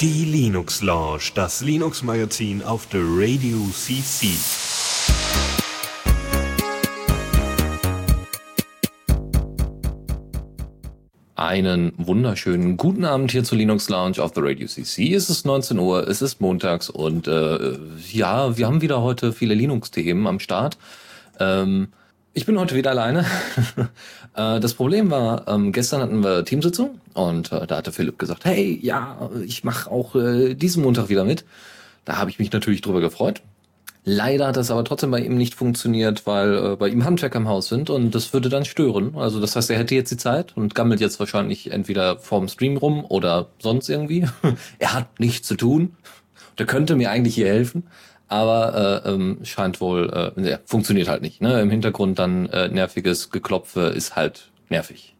Die Linux Lounge, das Linux Magazin auf der Radio CC. Einen wunderschönen guten Abend hier zur Linux Lounge auf der Radio CC. Es ist 19 Uhr, es ist montags und äh, ja, wir haben wieder heute viele Linux-Themen am Start. Ähm, ich bin heute wieder alleine. Äh, das Problem war, ähm, gestern hatten wir Teamsitzung und äh, da hatte Philipp gesagt, hey, ja, ich mache auch äh, diesen Montag wieder mit. Da habe ich mich natürlich drüber gefreut. Leider hat das aber trotzdem bei ihm nicht funktioniert, weil äh, bei ihm Handwerker im Haus sind und das würde dann stören. Also das heißt, er hätte jetzt die Zeit und gammelt jetzt wahrscheinlich entweder vorm Stream rum oder sonst irgendwie. er hat nichts zu tun. Der könnte mir eigentlich hier helfen aber äh, ähm, scheint wohl, äh, ja, funktioniert halt nicht. Ne? Im Hintergrund dann äh, nerviges Geklopfe ist halt nervig.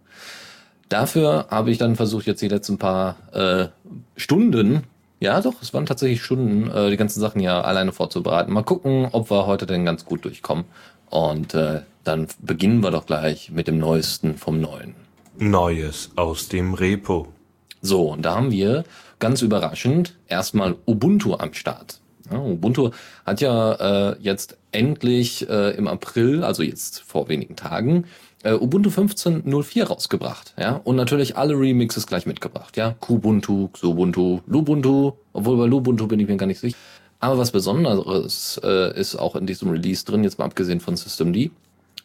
Dafür habe ich dann versucht, jetzt die letzten paar äh, Stunden, ja doch, es waren tatsächlich Stunden, äh, die ganzen Sachen ja alleine vorzubereiten. Mal gucken, ob wir heute denn ganz gut durchkommen. Und äh, dann beginnen wir doch gleich mit dem Neuesten vom Neuen. Neues aus dem Repo. So, und da haben wir ganz überraschend erstmal Ubuntu am Start. Ja, Ubuntu hat ja äh, jetzt endlich äh, im April, also jetzt vor wenigen Tagen, äh, Ubuntu 15.04 rausgebracht, ja, und natürlich alle Remixes gleich mitgebracht, ja, Kubuntu, Xubuntu, Lubuntu, obwohl bei Lubuntu bin ich mir gar nicht sicher. Aber was Besonderes äh, ist auch in diesem Release drin, jetzt mal abgesehen von Systemd.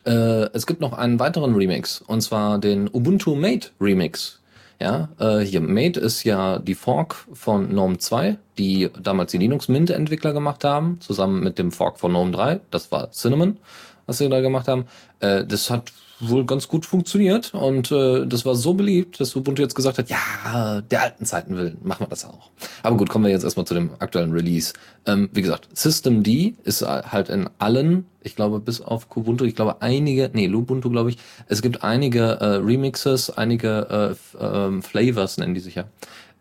Äh, es gibt noch einen weiteren Remix, und zwar den Ubuntu Mate Remix. Ja, äh, hier Mate ist ja die Fork von GNOME 2, die damals die Linux Mint Entwickler gemacht haben, zusammen mit dem Fork von GNOME 3. Das war Cinnamon, was sie da gemacht haben. Äh, das hat wohl ganz gut funktioniert und äh, das war so beliebt, dass Ubuntu jetzt gesagt hat, ja, der alten Zeiten willen, machen wir das auch. Aber gut, kommen wir jetzt erstmal zu dem aktuellen Release. Ähm, wie gesagt, Systemd ist halt in allen, ich glaube bis auf Kubuntu, ich glaube einige, nee, Lubuntu glaube ich, es gibt einige äh, Remixes, einige äh, äh, Flavors nennen die sich ja,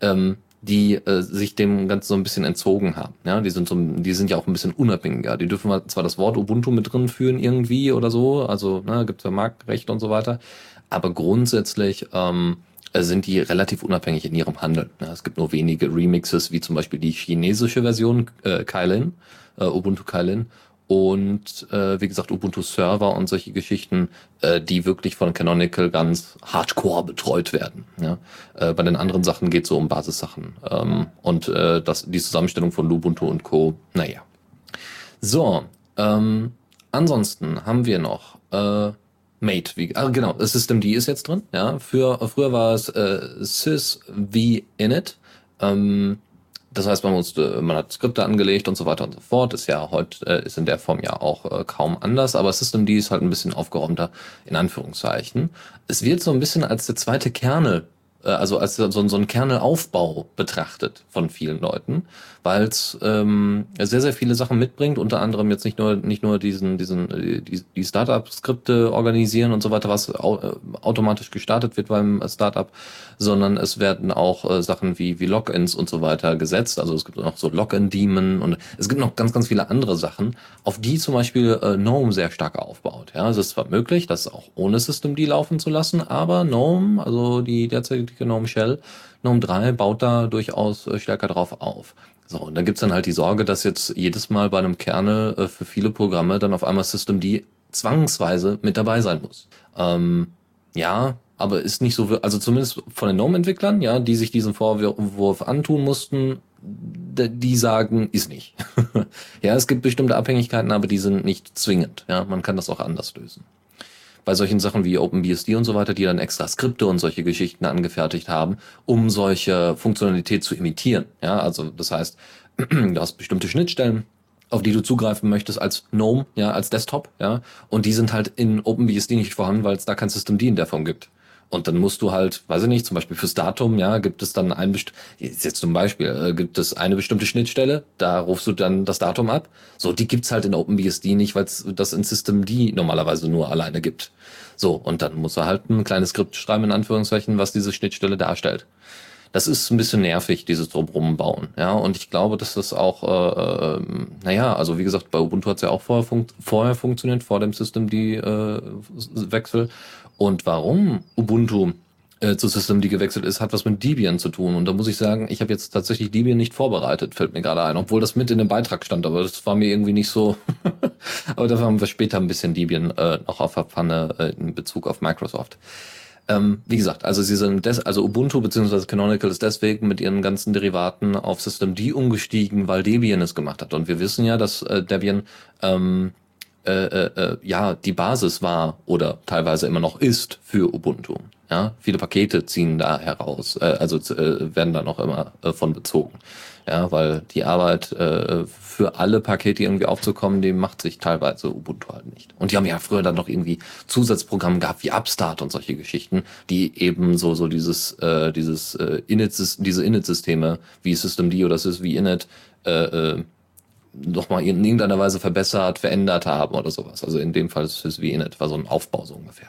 ähm, die äh, sich dem Ganzen so ein bisschen entzogen haben. Ja, die sind so, die sind ja auch ein bisschen unabhängiger. Die dürfen zwar das Wort Ubuntu mit drin führen irgendwie oder so, also ne, gibt es ja Marktrecht und so weiter, aber grundsätzlich ähm, sind die relativ unabhängig in ihrem Handeln. Ja, es gibt nur wenige Remixes, wie zum Beispiel die chinesische Version äh, Kylin, äh, Ubuntu Kylin und äh, wie gesagt Ubuntu Server und solche Geschichten, äh, die wirklich von Canonical ganz hardcore betreut werden. Ja? Äh, bei den anderen Sachen geht es so um Basissachen ähm, und äh, das, die Zusammenstellung von Ubuntu und Co. Naja. So, ähm, ansonsten haben wir noch äh, Mate, wie, ah, genau, System D ist jetzt drin. Ja, für früher war es äh, sys v init. Ähm, das heißt, man musste, man hat Skripte angelegt und so weiter und so fort. Ist ja heute, äh, ist in der Form ja auch äh, kaum anders, aber Systemd ist halt ein bisschen aufgeräumter, in Anführungszeichen. Es wird so ein bisschen als der zweite Kernel äh, also als so, so ein Kernelaufbau betrachtet von vielen Leuten, weil es ähm, sehr, sehr viele Sachen mitbringt, unter anderem jetzt nicht nur nicht nur diesen, diesen äh, die, die Startup-Skripte organisieren und so weiter, was au äh, automatisch gestartet wird beim Startup, sondern es werden auch äh, Sachen wie, wie Logins und so weiter gesetzt. Also es gibt noch so Login-Daemon und es gibt noch ganz, ganz viele andere Sachen, auf die zum Beispiel äh, GNOME sehr stark aufbaut. Ja, es ist zwar möglich, das auch ohne Systemd laufen zu lassen, aber GNOME, also die derzeitige GNOME Shell, GNOME 3 baut da durchaus äh, stärker drauf auf. So, und dann gibt's dann halt die Sorge, dass jetzt jedes Mal bei einem Kernel äh, für viele Programme dann auf einmal Systemd zwangsweise mit dabei sein muss. Ähm, ja, aber ist nicht so, also zumindest von den GNOME-Entwicklern, ja, die sich diesen Vorwurf antun mussten, die sagen, ist nicht. ja, es gibt bestimmte Abhängigkeiten, aber die sind nicht zwingend. Ja, man kann das auch anders lösen. Bei solchen Sachen wie OpenBSD und so weiter, die dann extra Skripte und solche Geschichten angefertigt haben, um solche Funktionalität zu imitieren. Ja, also das heißt, du hast bestimmte Schnittstellen, auf die du zugreifen möchtest als GNOME, ja, als Desktop, ja, und die sind halt in OpenBSD nicht vorhanden, weil es da kein Systemd in der Form gibt. Und dann musst du halt, weiß ich nicht, zum Beispiel fürs Datum, ja, gibt es dann ein best jetzt zum Beispiel, äh, gibt es eine bestimmte Schnittstelle, da rufst du dann das Datum ab. So, die gibt's halt in OpenBSD nicht, weil es das in Systemd normalerweise nur alleine gibt. So, und dann muss er halt ein kleines Skript schreiben, in Anführungszeichen, was diese Schnittstelle darstellt. Das ist ein bisschen nervig, dieses Drumherum bauen. Ja, und ich glaube, dass das auch, äh, äh, naja, also wie gesagt, bei Ubuntu hat's ja auch vorher, funkt vorher funktioniert, vor dem Systemd-Wechsel. Äh, und warum Ubuntu äh, zu System, die gewechselt ist, hat was mit Debian zu tun. Und da muss ich sagen, ich habe jetzt tatsächlich Debian nicht vorbereitet, fällt mir gerade ein, obwohl das mit in dem Beitrag stand, aber das war mir irgendwie nicht so. aber dafür haben wir später ein bisschen Debian äh, noch auf der Pfanne äh, in Bezug auf Microsoft. Ähm, wie gesagt, also sie sind des, also Ubuntu bzw. Canonical ist deswegen mit ihren ganzen Derivaten auf System D umgestiegen, weil Debian es gemacht hat. Und wir wissen ja, dass äh, Debian ähm, äh, äh, äh ja die Basis war oder teilweise immer noch ist für Ubuntu. Ja, viele Pakete ziehen da heraus, äh, also äh, werden da noch immer äh, von bezogen. Ja, weil die Arbeit äh, für alle Pakete irgendwie aufzukommen, die macht sich teilweise Ubuntu halt nicht. Und die haben ja früher dann noch irgendwie Zusatzprogramme gehabt wie Upstart und solche Geschichten, die eben so so dieses äh, dieses äh, Init diese Init-Systeme wie Systemd oder ist wie Init äh, äh, nochmal in irgendeiner Weise verbessert, verändert haben oder sowas. Also in dem Fall ist es wie Init, war so ein Aufbau so ungefähr.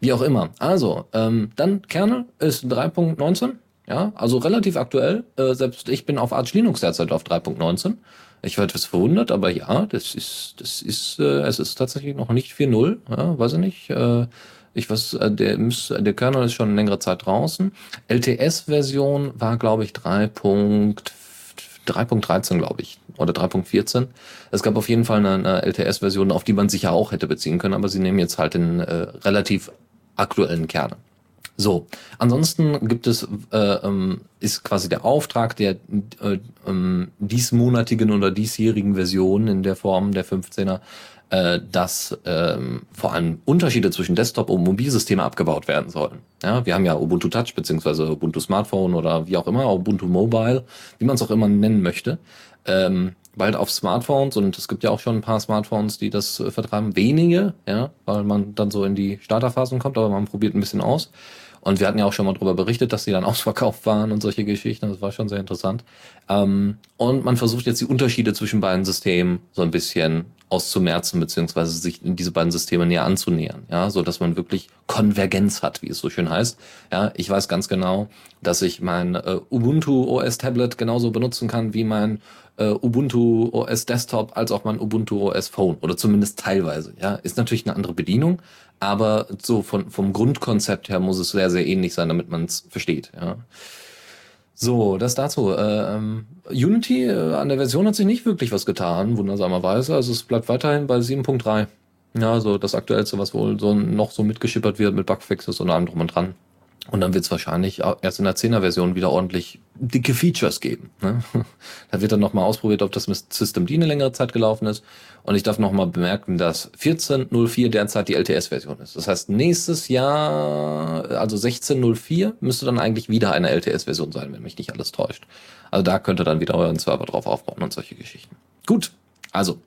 Wie auch immer. Also, ähm, dann Kernel ist 3.19. Ja, also relativ aktuell. Äh, selbst ich bin auf Arch Linux derzeit auf 3.19. Ich werde etwas verwundert, aber ja, das ist, das ist, äh, es ist tatsächlich noch nicht 4.0. Ja, weiß ich nicht. Äh, ich weiß, äh, der, muss, der Kernel ist schon längere Zeit draußen. LTS-Version war, glaube ich, 3.13, glaube ich, oder 3.14. Es gab auf jeden Fall eine, eine LTS-Version, auf die man sich ja auch hätte beziehen können, aber sie nehmen jetzt halt den äh, relativ aktuellen Kerne. So, ansonsten gibt es, äh, ähm, ist quasi der Auftrag der äh, ähm, diesmonatigen oder diesjährigen Version in der Form der 15er, äh, dass ähm, vor allem Unterschiede zwischen Desktop und Mobilsysteme abgebaut werden sollen. Ja, wir haben ja Ubuntu Touch beziehungsweise Ubuntu Smartphone oder wie auch immer, Ubuntu Mobile, wie man es auch immer nennen möchte. Ähm, bald auf Smartphones und es gibt ja auch schon ein paar Smartphones, die das äh, vertreiben. Wenige, ja, weil man dann so in die Starterphasen kommt, aber man probiert ein bisschen aus. Und wir hatten ja auch schon mal darüber berichtet, dass die dann ausverkauft waren und solche Geschichten. Das war schon sehr interessant. Ähm, und man versucht jetzt die Unterschiede zwischen beiden Systemen so ein bisschen auszumerzen, beziehungsweise sich in diese beiden Systeme näher anzunähern, ja, so dass man wirklich Konvergenz hat, wie es so schön heißt. Ja, ich weiß ganz genau, dass ich mein äh, Ubuntu OS Tablet genauso benutzen kann wie mein äh, Ubuntu OS Desktop als auch mein Ubuntu OS Phone oder zumindest teilweise. Ja, ist natürlich eine andere Bedienung, aber so von, vom Grundkonzept her muss es sehr, sehr ähnlich sein, damit man es versteht. Ja. So, das dazu. Äh, ähm, Unity äh, an der Version hat sich nicht wirklich was getan, wundersamerweise. Also es bleibt weiterhin bei 7.3. Ja, so das aktuellste, was wohl so noch so mitgeschippert wird mit Bugfixes und allem drum und dran. Und dann wird es wahrscheinlich erst in der 10er-Version wieder ordentlich dicke Features geben. Ne? Da wird dann nochmal ausprobiert, ob das mit Systemd eine längere Zeit gelaufen ist. Und ich darf nochmal bemerken, dass 14.04 derzeit die LTS-Version ist. Das heißt, nächstes Jahr, also 16.04, müsste dann eigentlich wieder eine LTS-Version sein, wenn mich nicht alles täuscht. Also da könnt ihr dann wieder euren Server drauf aufbauen und solche Geschichten. Gut, also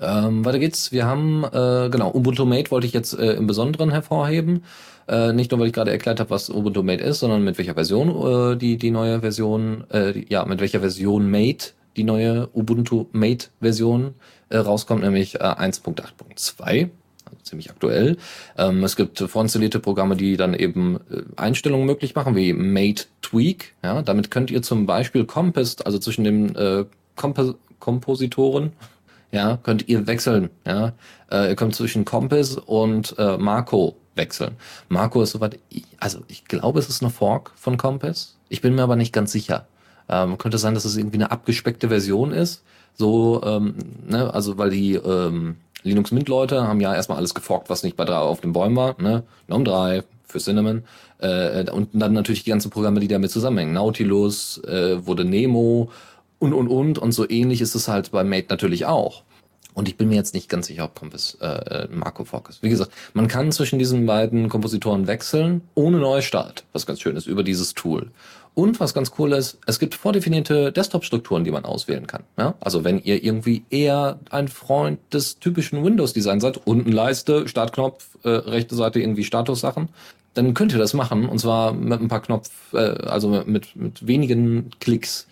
ähm, weiter geht's. Wir haben, äh, genau, Ubuntu Mate wollte ich jetzt äh, im Besonderen hervorheben. Äh, nicht nur, weil ich gerade erklärt habe, was Ubuntu Mate ist, sondern mit welcher Version äh, die, die neue Version, äh, die, ja, mit welcher Version Mate die neue Ubuntu Mate Version äh, rauskommt, nämlich äh, 1.8.2 also ziemlich aktuell. Ähm, es gibt vorinstallierte Programme, die dann eben äh, Einstellungen möglich machen, wie Mate Tweak. Ja, damit könnt ihr zum Beispiel Compass, also zwischen den äh, Komp Kompositoren, ja, könnt ihr wechseln. Ja, äh, ihr könnt zwischen Compass und äh, Marco wechseln. Marco ist soweit, also ich glaube, es ist eine Fork von Compass. Ich bin mir aber nicht ganz sicher. Ähm, könnte sein, dass es irgendwie eine abgespeckte Version ist. So, ähm, ne, also weil die ähm, Linux Mint Leute haben ja erstmal alles geforkt, was nicht bei drei auf den Bäumen war, ne? GNOME 3 für Cinnamon äh, und dann natürlich die ganzen Programme, die damit zusammenhängen. Nautilus, äh, wurde Nemo und und und und so ähnlich ist es halt bei Mate natürlich auch. Und ich bin mir jetzt nicht ganz sicher, ob Compass äh, äh Marco Fock ist. Wie gesagt, man kann zwischen diesen beiden Kompositoren wechseln, ohne Neustart, was ganz schön ist, über dieses Tool. Und was ganz cool ist, es gibt vordefinierte Desktop-Strukturen, die man auswählen kann. Ja? Also wenn ihr irgendwie eher ein Freund des typischen Windows-Designs seid, unten Leiste, Startknopf, äh, rechte Seite irgendwie Statussachen, dann könnt ihr das machen. Und zwar mit ein paar Knopf, äh, also mit, mit wenigen Klicks.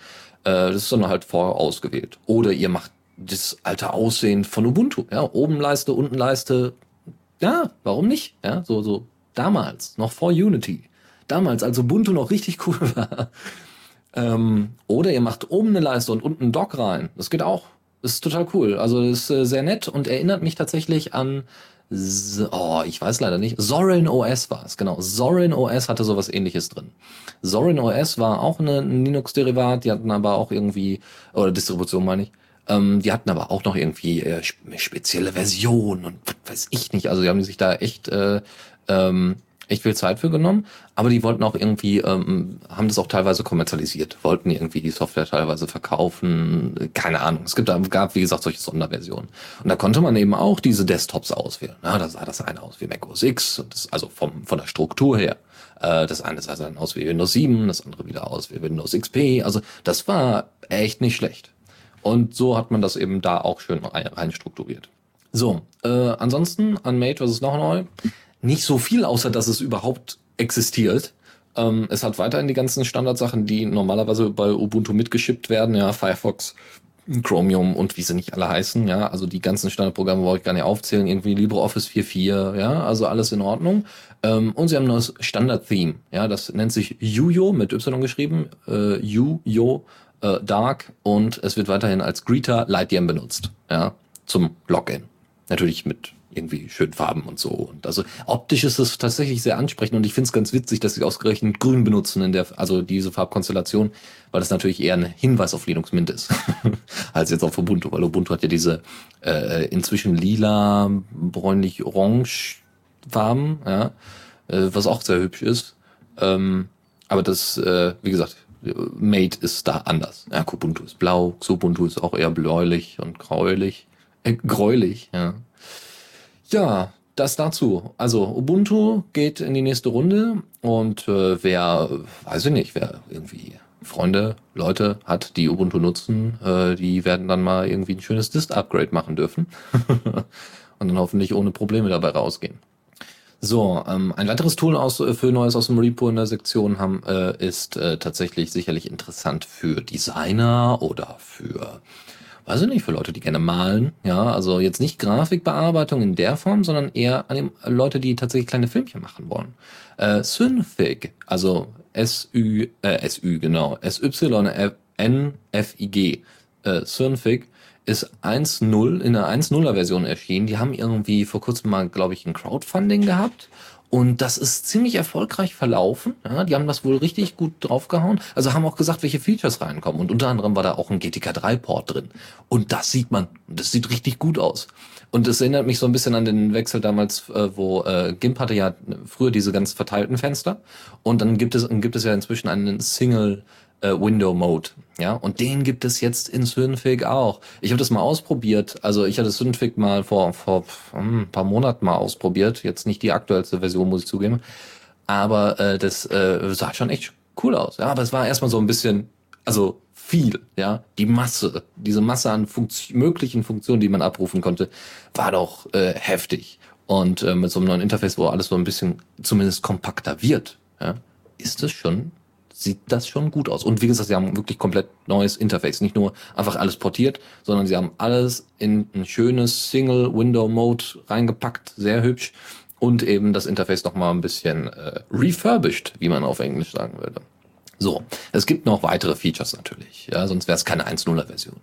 Äh, das ist dann halt vorausgewählt. Oder ihr macht das alte Aussehen von Ubuntu. Ja, oben Leiste, unten Leiste. Ja, warum nicht? Ja, so, so damals, noch vor Unity. Damals, als Ubuntu noch richtig cool war. Ähm, oder ihr macht oben eine Leiste und unten einen Dock rein. Das geht auch. Das ist total cool. Also das ist äh, sehr nett und erinnert mich tatsächlich an oh, ich weiß leider nicht. Zorin OS war es, genau. Zorin OS hatte sowas ähnliches drin. Zorin OS war auch eine, ein Linux-Derivat, die hatten aber auch irgendwie, oder Distribution meine ich, ähm, die hatten aber auch noch irgendwie äh, spezielle Versionen und was weiß ich nicht. Also die haben sich da echt äh, ähm, echt viel Zeit für genommen, aber die wollten auch irgendwie, ähm, haben das auch teilweise kommerzialisiert, wollten irgendwie die Software teilweise verkaufen, keine Ahnung. Es gibt, gab, wie gesagt, solche Sonderversionen. Und da konnte man eben auch diese Desktops auswählen. Ja, da sah das eine aus wie Mac OS X, das, also vom, von der Struktur her. Äh, das eine sah dann aus wie Windows 7, das andere wieder aus wie Windows XP. Also das war echt nicht schlecht. Und so hat man das eben da auch schön rein strukturiert. So, äh, ansonsten an Mate, was ist noch neu? Nicht so viel, außer dass es überhaupt existiert. Ähm, es hat weiterhin die ganzen Standardsachen, die normalerweise bei Ubuntu mitgeschippt werden, ja, Firefox, Chromium und wie sie nicht alle heißen, ja, also die ganzen Standardprogramme wollte ich gar nicht aufzählen, irgendwie LibreOffice 4.4, ja, also alles in Ordnung. Ähm, und sie haben ein neues Standard-Theme, ja, das nennt sich Yuyo mit Y geschrieben, äh, Yuyo äh, Dark und es wird weiterhin als Greeter Lightyam benutzt, ja, zum Login. Natürlich mit irgendwie schön Farben und so. Und also optisch ist es tatsächlich sehr ansprechend und ich finde es ganz witzig, dass sie ausgerechnet grün benutzen in der, also diese Farbkonstellation, weil das natürlich eher ein Hinweis auf Linux Mint ist, als jetzt auf Ubuntu, weil Ubuntu hat ja diese äh, inzwischen lila, bräunlich, orange Farben, ja, äh, was auch sehr hübsch ist. Ähm, aber das, äh, wie gesagt, Mate ist da anders. Ja, Kubuntu ist blau, Xubuntu ist auch eher bläulich und gräulich. Äh, gräulich, ja. Ja, das dazu. Also Ubuntu geht in die nächste Runde und äh, wer, weiß ich nicht, wer irgendwie Freunde, Leute hat, die Ubuntu nutzen, äh, die werden dann mal irgendwie ein schönes Dist-Upgrade machen dürfen und dann hoffentlich ohne Probleme dabei rausgehen. So, ähm, ein weiteres Tool aus, äh, für Neues aus dem Repo in der Sektion haben, äh, ist äh, tatsächlich sicherlich interessant für Designer oder für weiß ich nicht, für Leute, die gerne malen. Ja, also jetzt nicht Grafikbearbeitung in der Form, sondern eher an dem, Leute, die tatsächlich kleine Filmchen machen wollen. Äh, Synfig, also S-Ü, äh, S-Ü, genau, S-Y-N-F-I-G, äh, Synfig ist 1.0 in der 1.0er Version erschienen. Die haben irgendwie vor kurzem mal, glaube ich, ein Crowdfunding gehabt und das ist ziemlich erfolgreich verlaufen. Ja, die haben das wohl richtig gut draufgehauen. Also haben auch gesagt, welche Features reinkommen. Und unter anderem war da auch ein GTK3-Port drin. Und das sieht man. Das sieht richtig gut aus. Und es erinnert mich so ein bisschen an den Wechsel damals, äh, wo äh, GIMP hatte ja früher diese ganz verteilten Fenster. Und dann gibt es, gibt es ja inzwischen einen Single äh, Window Mode. Ja, und den gibt es jetzt in Synfig auch. Ich habe das mal ausprobiert. Also ich hatte Synfig mal vor, vor hm, ein paar Monaten mal ausprobiert. Jetzt nicht die aktuellste Version, muss ich zugeben. Aber äh, das äh, sah schon echt cool aus. Ja, aber es war erstmal so ein bisschen, also viel, ja. Die Masse, diese Masse an Funktio möglichen Funktionen, die man abrufen konnte, war doch äh, heftig. Und äh, mit so einem neuen Interface, wo alles so ein bisschen zumindest kompakter wird, ja, ist es schon sieht das schon gut aus. Und wie gesagt, sie haben wirklich komplett neues Interface. Nicht nur einfach alles portiert, sondern sie haben alles in ein schönes Single-Window-Mode reingepackt, sehr hübsch. Und eben das Interface nochmal ein bisschen äh, refurbished, wie man auf Englisch sagen würde. So, es gibt noch weitere Features natürlich, ja, sonst wäre es keine 1.0er Version.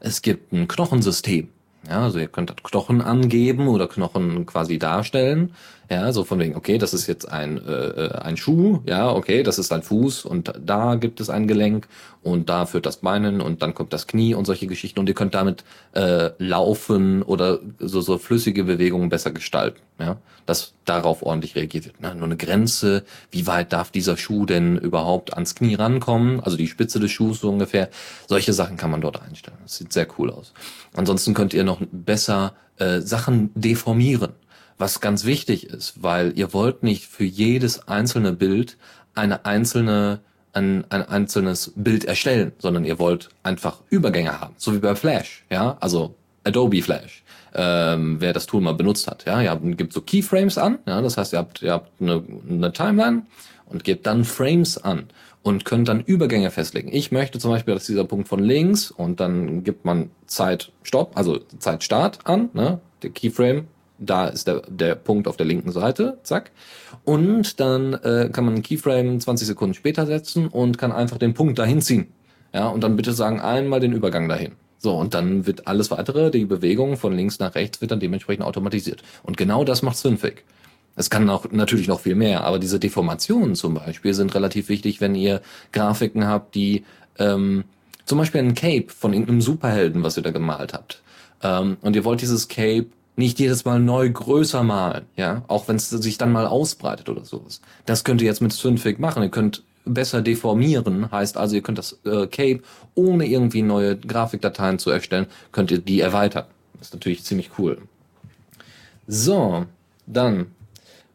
Es gibt ein Knochensystem. Ja, also ihr könnt Knochen angeben oder Knochen quasi darstellen. Ja, so von wegen, okay, das ist jetzt ein, äh, äh, ein Schuh, ja, okay, das ist ein Fuß und da gibt es ein Gelenk und da führt das Beinen und dann kommt das Knie und solche Geschichten und ihr könnt damit äh, laufen oder so, so flüssige Bewegungen besser gestalten, ja, dass darauf ordentlich reagiert wird. Ne? Nur eine Grenze, wie weit darf dieser Schuh denn überhaupt ans Knie rankommen, also die Spitze des Schuhs so ungefähr, solche Sachen kann man dort einstellen. Das sieht sehr cool aus. Ansonsten könnt ihr noch besser äh, Sachen deformieren was ganz wichtig ist, weil ihr wollt nicht für jedes einzelne Bild eine einzelne ein, ein einzelnes Bild erstellen, sondern ihr wollt einfach Übergänge haben, so wie bei Flash, ja, also Adobe Flash. Ähm, wer das Tool mal benutzt hat, ja, ihr habt, gebt so Keyframes an, ja, das heißt, ihr habt, ihr habt eine, eine Timeline und gebt dann Frames an und könnt dann Übergänge festlegen. Ich möchte zum Beispiel, dass dieser Punkt von links und dann gibt man Zeit Stopp, also Zeit Start an, ne, der Keyframe da ist der, der Punkt auf der linken Seite, zack. Und dann äh, kann man einen Keyframe 20 Sekunden später setzen und kann einfach den Punkt dahin ziehen. Ja, und dann bitte sagen einmal den Übergang dahin. So, und dann wird alles weitere, die Bewegung von links nach rechts wird dann dementsprechend automatisiert. Und genau das macht Synfig. Es kann auch natürlich noch viel mehr, aber diese Deformationen zum Beispiel sind relativ wichtig, wenn ihr Grafiken habt, die ähm, zum Beispiel ein Cape von irgendeinem Superhelden, was ihr da gemalt habt. Ähm, und ihr wollt dieses Cape nicht jedes Mal neu größer malen, ja, auch wenn es sich dann mal ausbreitet oder sowas. Das könnt ihr jetzt mit Synfig machen. Ihr könnt besser deformieren, heißt also, ihr könnt das äh, Cape ohne irgendwie neue Grafikdateien zu erstellen, könnt ihr die erweitern. Ist natürlich ziemlich cool. So, dann,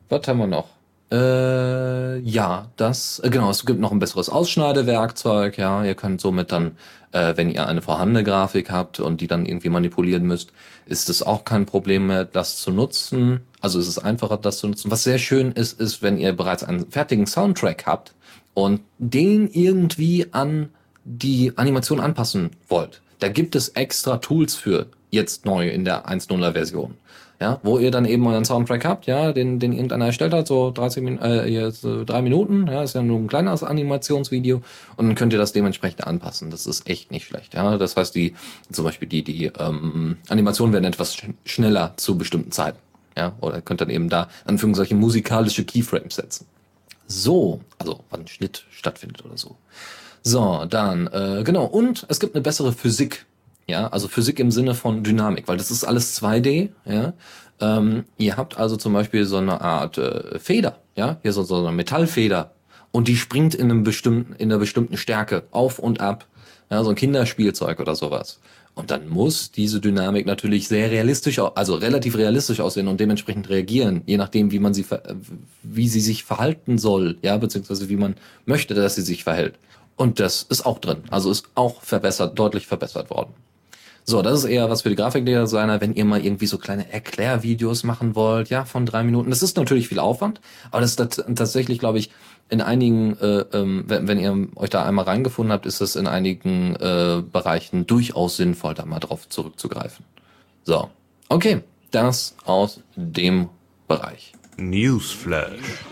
was haben wir noch? Äh, ja, das, äh, genau, es gibt noch ein besseres Ausschneidewerkzeug, ja, ihr könnt somit dann, äh, wenn ihr eine vorhandene Grafik habt und die dann irgendwie manipulieren müsst, ist es auch kein Problem mehr, das zu nutzen. Also ist es einfacher, das zu nutzen. Was sehr schön ist, ist, wenn ihr bereits einen fertigen Soundtrack habt und den irgendwie an die Animation anpassen wollt. Da gibt es extra Tools für jetzt neu in der 1.0er Version ja, wo ihr dann eben euren Soundtrack habt, ja, den, den irgendeiner erstellt hat, so 30 Min äh, jetzt, äh, drei Minuten, ja, ist ja nur ein kleines Animationsvideo und dann könnt ihr das dementsprechend anpassen. Das ist echt nicht schlecht, ja. Das heißt, die, zum Beispiel die, die ähm, Animationen werden etwas sch schneller zu bestimmten Zeiten, ja, oder könnt dann eben da solche musikalische Keyframes setzen. So, also wann Schnitt stattfindet oder so. So, dann, äh, genau, und es gibt eine bessere Physik ja, also Physik im Sinne von Dynamik, weil das ist alles 2D, ja. Ähm, ihr habt also zum Beispiel so eine Art äh, Feder, ja, hier so, so eine Metallfeder und die springt in einem bestimmten, in einer bestimmten Stärke auf und ab, ja, so ein Kinderspielzeug oder sowas. Und dann muss diese Dynamik natürlich sehr realistisch, also relativ realistisch aussehen und dementsprechend reagieren, je nachdem, wie man sie, wie sie sich verhalten soll, ja, beziehungsweise wie man möchte, dass sie sich verhält. Und das ist auch drin. Also ist auch verbessert, deutlich verbessert worden. So, das ist eher was für die Grafikdesigner, wenn ihr mal irgendwie so kleine Erklärvideos machen wollt, ja, von drei Minuten. Das ist natürlich viel Aufwand, aber das ist tatsächlich, glaube ich, in einigen, äh, ähm, wenn, wenn ihr euch da einmal reingefunden habt, ist es in einigen äh, Bereichen durchaus sinnvoll, da mal drauf zurückzugreifen. So, okay, das aus dem Bereich. Newsflash.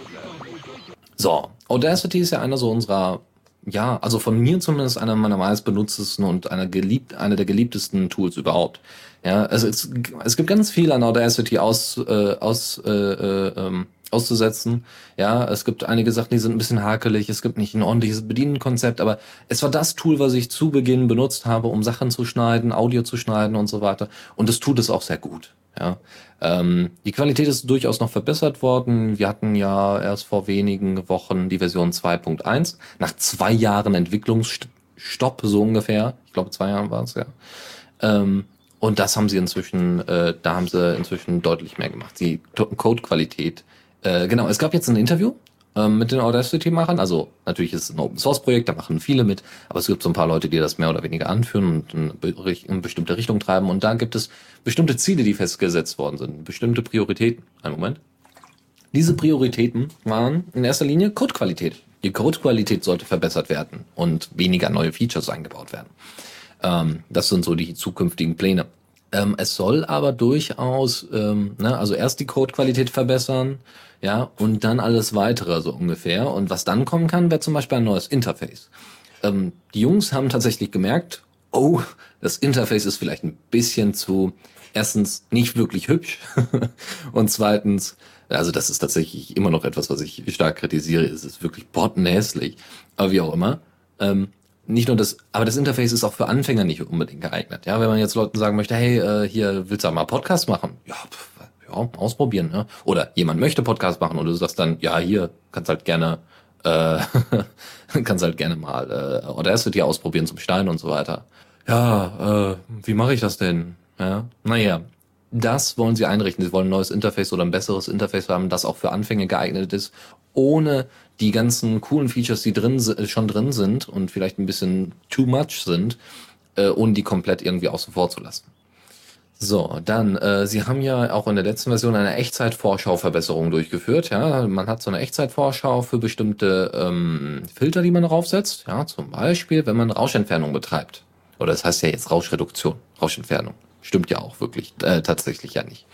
So, Audacity ist ja einer so unserer ja, also von mir zumindest einer meiner meistbenutztesten und einer geliebt, einer der geliebtesten Tools überhaupt. Ja, also es, es gibt ganz viel an Audacity aus, äh, aus, äh, äh, ähm, auszusetzen. Ja, es gibt einige Sachen, die sind ein bisschen hakelig. Es gibt nicht ein ordentliches Bedienkonzept, aber es war das Tool, was ich zu Beginn benutzt habe, um Sachen zu schneiden, Audio zu schneiden und so weiter. Und es tut es auch sehr gut. Ja, ähm, die Qualität ist durchaus noch verbessert worden. Wir hatten ja erst vor wenigen Wochen die Version 2.1 nach zwei Jahren Entwicklungsstopp so ungefähr. Ich glaube zwei Jahren war es ja. Ähm, und das haben sie inzwischen, äh, da haben sie inzwischen deutlich mehr gemacht. Die Codequalität. Äh, genau, es gab jetzt ein Interview ähm, mit den Audacity-Machern. Also natürlich ist es ein Open-Source-Projekt, da machen viele mit, aber es gibt so ein paar Leute, die das mehr oder weniger anführen und in eine bestimmte Richtung treiben. Und da gibt es bestimmte Ziele, die festgesetzt worden sind, bestimmte Prioritäten. Einen Moment. Diese Prioritäten waren in erster Linie Codequalität. Die Codequalität sollte verbessert werden und weniger neue Features eingebaut werden. Ähm, das sind so die zukünftigen Pläne. Ähm, es soll aber durchaus, ähm, ne, also erst die Codequalität verbessern, ja, und dann alles weitere so ungefähr. Und was dann kommen kann, wäre zum Beispiel ein neues Interface. Ähm, die Jungs haben tatsächlich gemerkt, oh, das Interface ist vielleicht ein bisschen zu, erstens nicht wirklich hübsch und zweitens, also das ist tatsächlich immer noch etwas, was ich stark kritisiere, es ist wirklich bottenhässlich, aber wie auch immer. Ähm, nicht nur das, aber das Interface ist auch für Anfänger nicht unbedingt geeignet. Ja, wenn man jetzt Leuten sagen möchte, hey, äh, hier willst du mal Podcast machen? Ja, pff, ja, ausprobieren. Ne? Oder jemand möchte Podcast machen und du sagst dann, ja, hier kannst halt gerne, äh, kannst halt gerne mal äh, Audacity ausprobieren zum Stein und so weiter. Ja, äh, wie mache ich das denn? Ja, naja, das wollen sie einrichten. Sie wollen ein neues Interface oder ein besseres Interface haben, das auch für Anfänger geeignet ist, ohne die ganzen coolen Features, die drin schon drin sind und vielleicht ein bisschen too much sind, äh, ohne die komplett irgendwie außen vor zu lassen. So, dann, äh, Sie haben ja auch in der letzten Version eine Echtzeitvorschau-Verbesserung durchgeführt. Ja, man hat so eine Echtzeitvorschau für bestimmte ähm, Filter, die man draufsetzt. Ja, zum Beispiel, wenn man Rauschentfernung betreibt. Oder das heißt ja jetzt Rauschreduktion, Rauschentfernung. Stimmt ja auch wirklich, äh, tatsächlich ja nicht.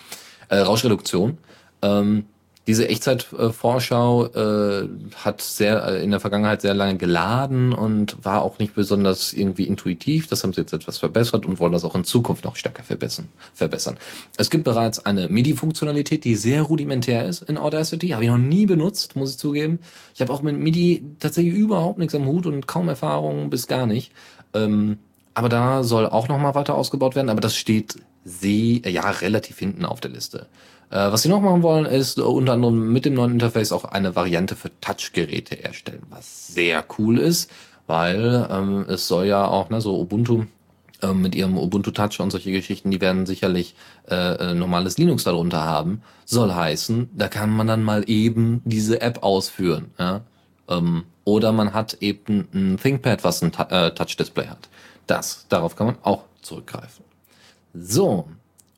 Äh, Rauschreduktion. Ähm, Diese Echtzeitvorschau äh, hat sehr äh, in der Vergangenheit sehr lange geladen und war auch nicht besonders irgendwie intuitiv. Das haben sie jetzt etwas verbessert und wollen das auch in Zukunft noch stärker verbessern. verbessern. Es gibt bereits eine MIDI-Funktionalität, die sehr rudimentär ist in Audacity. Habe ich noch nie benutzt, muss ich zugeben. Ich habe auch mit MIDI tatsächlich überhaupt nichts am Hut und kaum Erfahrung bis gar nicht. Ähm, aber da soll auch noch mal weiter ausgebaut werden. Aber das steht sehr, ja, relativ hinten auf der Liste. Äh, was sie noch machen wollen, ist unter anderem mit dem neuen Interface auch eine Variante für Touchgeräte erstellen, was sehr cool ist, weil ähm, es soll ja auch, ne, so Ubuntu ähm, mit ihrem Ubuntu Touch und solche Geschichten, die werden sicherlich äh, äh, normales Linux darunter haben. Soll heißen, da kann man dann mal eben diese App ausführen. Ja? Ähm, oder man hat eben ein ThinkPad, was ein äh, Touch-Display hat. Das, darauf kann man auch zurückgreifen. So,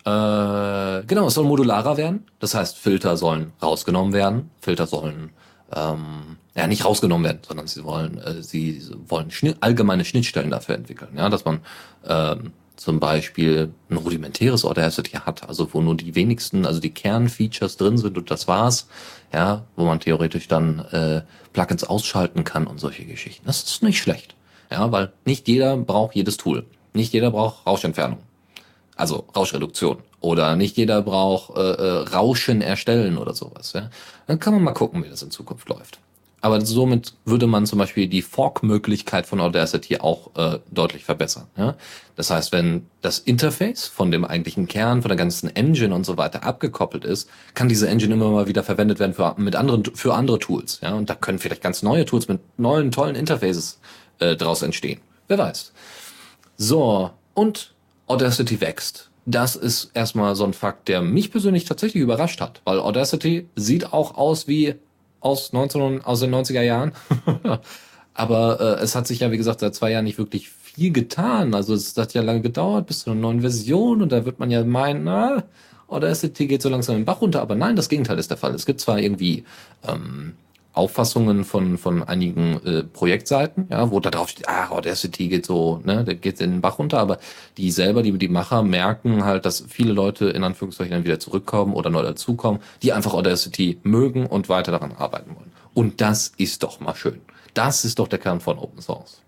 äh, genau, es soll modularer werden. Das heißt, Filter sollen rausgenommen werden. Filter sollen ähm, ja nicht rausgenommen werden, sondern sie wollen äh, sie wollen Schnitt, allgemeine Schnittstellen dafür entwickeln. Ja, dass man ähm, zum Beispiel ein rudimentäres Audacity hat, also wo nur die wenigsten, also die Kernfeatures drin sind und das war's, ja, wo man theoretisch dann äh, Plugins ausschalten kann und solche Geschichten. Das ist nicht schlecht, ja, weil nicht jeder braucht jedes Tool, nicht jeder braucht Rauschentfernung, also Rauschreduktion. Oder nicht jeder braucht äh, äh, Rauschen erstellen oder sowas. Ja? Dann kann man mal gucken, wie das in Zukunft läuft. Aber somit würde man zum Beispiel die Fork-Möglichkeit von Audacity auch äh, deutlich verbessern. Ja? Das heißt, wenn das Interface von dem eigentlichen Kern, von der ganzen Engine und so weiter abgekoppelt ist, kann diese Engine immer mal wieder verwendet werden für, mit anderen, für andere Tools. Ja? Und da können vielleicht ganz neue Tools mit neuen, tollen Interfaces äh, draus entstehen. Wer weiß. So, und Audacity wächst. Das ist erstmal so ein Fakt, der mich persönlich tatsächlich überrascht hat, weil Audacity sieht auch aus wie aus, 19, aus den 90er Jahren. Aber äh, es hat sich ja, wie gesagt, seit zwei Jahren nicht wirklich viel getan. Also es hat ja lange gedauert bis zu einer neuen Version und da wird man ja meinen, na, Audacity geht so langsam im Bach runter. Aber nein, das Gegenteil ist der Fall. Es gibt zwar irgendwie ähm, Auffassungen von, von einigen äh, Projektseiten, ja, wo da drauf steht, ah, Audacity geht so, ne, der geht in den Bach runter, aber die selber, die, die Macher merken halt, dass viele Leute in Anführungszeichen dann wieder zurückkommen oder neu dazukommen, die einfach Audacity mögen und weiter daran arbeiten wollen. Und das ist doch mal schön. Das ist doch der Kern von Open Source.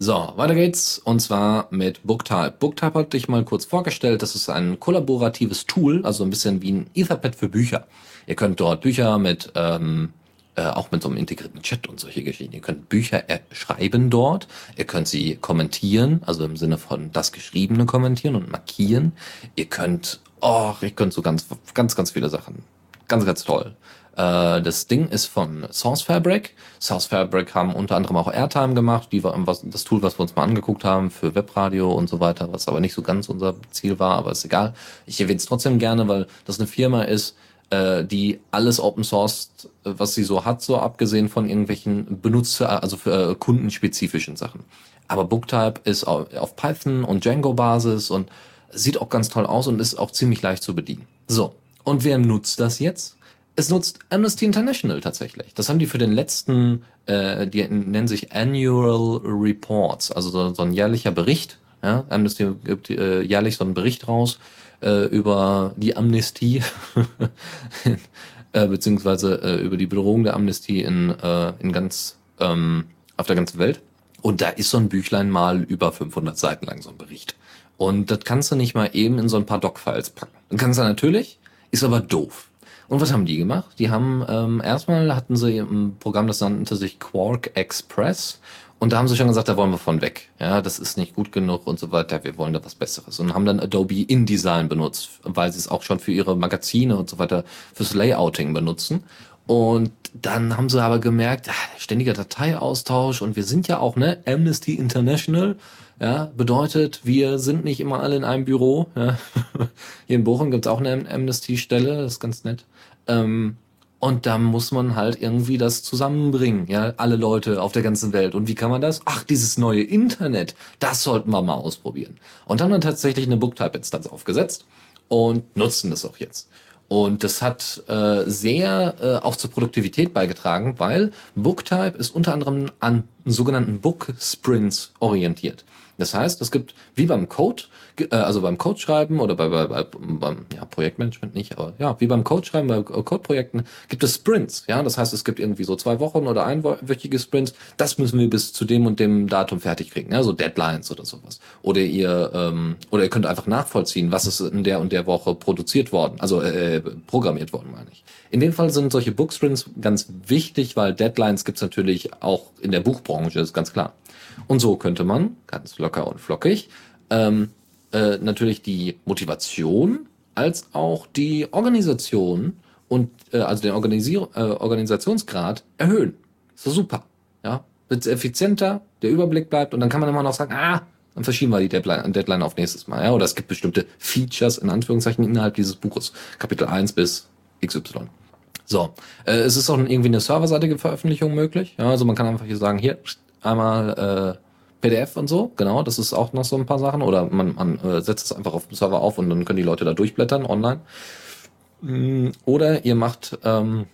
So, weiter geht's und zwar mit Booktype. Booktype hatte ich mal kurz vorgestellt. Das ist ein kollaboratives Tool, also ein bisschen wie ein Etherpad für Bücher. Ihr könnt dort Bücher mit ähm, äh, auch mit so einem integrierten Chat und solche Geschichten. Ihr könnt Bücher schreiben dort, ihr könnt sie kommentieren, also im Sinne von das Geschriebene kommentieren und markieren. Ihr könnt, oh, ihr könnt so ganz, ganz, ganz viele Sachen. Ganz, ganz toll. Äh, das Ding ist von Source Fabric. Source Fabric haben unter anderem auch Airtime gemacht, die war das Tool, was wir uns mal angeguckt haben für Webradio und so weiter, was aber nicht so ganz unser Ziel war, aber ist egal. Ich erwähne es trotzdem gerne, weil das eine Firma ist, äh, die alles Open Source, was sie so hat, so abgesehen von irgendwelchen Benutzer, also für äh, kundenspezifischen Sachen. Aber Booktype ist auf, auf Python und Django Basis und sieht auch ganz toll aus und ist auch ziemlich leicht zu bedienen. So. Und wer nutzt das jetzt? Es nutzt Amnesty International tatsächlich. Das haben die für den letzten, äh, die nennen sich Annual Reports, also so, so ein jährlicher Bericht. Ja? Amnesty gibt äh, jährlich so einen Bericht raus äh, über die Amnestie, äh, beziehungsweise äh, über die Bedrohung der Amnestie in, äh, in ganz, ähm, auf der ganzen Welt. Und da ist so ein Büchlein mal über 500 Seiten lang, so ein Bericht. Und das kannst du nicht mal eben in so ein paar Doc-Files packen. Dann kannst du natürlich, ist aber doof. Und was haben die gemacht? Die haben ähm, erstmal hatten sie ein Programm, das nannte sich Quark Express und da haben sie schon gesagt, da wollen wir von weg. Ja, das ist nicht gut genug und so weiter. Wir wollen da was Besseres. Und haben dann Adobe InDesign benutzt, weil sie es auch schon für ihre Magazine und so weiter fürs Layouting benutzen. Und dann haben sie aber gemerkt, ah, ständiger Dateiaustausch und wir sind ja auch, ne, Amnesty International, ja, bedeutet, wir sind nicht immer alle in einem Büro. Ja. Hier in Bochum gibt's auch eine Amnesty-Stelle, das ist ganz nett. Ähm, und da muss man halt irgendwie das zusammenbringen, ja, alle Leute auf der ganzen Welt. Und wie kann man das? Ach, dieses neue Internet, das sollten wir mal ausprobieren. Und haben dann tatsächlich eine Booktype-Instanz aufgesetzt und nutzen das auch jetzt. Und das hat äh, sehr äh, auch zur Produktivität beigetragen, weil Booktype ist unter anderem an sogenannten Book Sprints orientiert. Das heißt, es gibt wie beim Code, äh, also beim Code schreiben oder bei, bei, bei beim ja, Projektmanagement nicht, aber ja, wie beim Code schreiben, bei Code-Projekten gibt es Sprints. Ja, das heißt, es gibt irgendwie so zwei Wochen oder einwöchige Sprints. Das müssen wir bis zu dem und dem Datum fertig kriegen. Ja, so Deadlines oder sowas. Oder ihr ähm, oder ihr könnt einfach nachvollziehen, was ist in der und der Woche produziert worden, also äh, programmiert worden, meine ich. In dem Fall sind solche Booksprints ganz wichtig, weil Deadlines gibt's natürlich auch in der Buchbranche, ist ganz klar. Und so könnte man, ganz locker und flockig, ähm, äh, natürlich die Motivation als auch die Organisation und äh, also den Organisier äh, Organisationsgrad erhöhen. ist so super. Ja, wird effizienter, der Überblick bleibt und dann kann man immer noch sagen, ah, dann verschieben wir die Deadline, Deadline auf nächstes Mal. Ja? Oder es gibt bestimmte Features in Anführungszeichen innerhalb dieses Buches, Kapitel 1 bis XY. So, äh, es ist auch irgendwie eine serverseitige Veröffentlichung möglich. Ja, also man kann einfach hier sagen, hier einmal äh, PDF und so, genau, das ist auch noch so ein paar Sachen. Oder man, man äh, setzt es einfach auf dem Server auf und dann können die Leute da durchblättern online. Mm, oder ihr macht, ähm,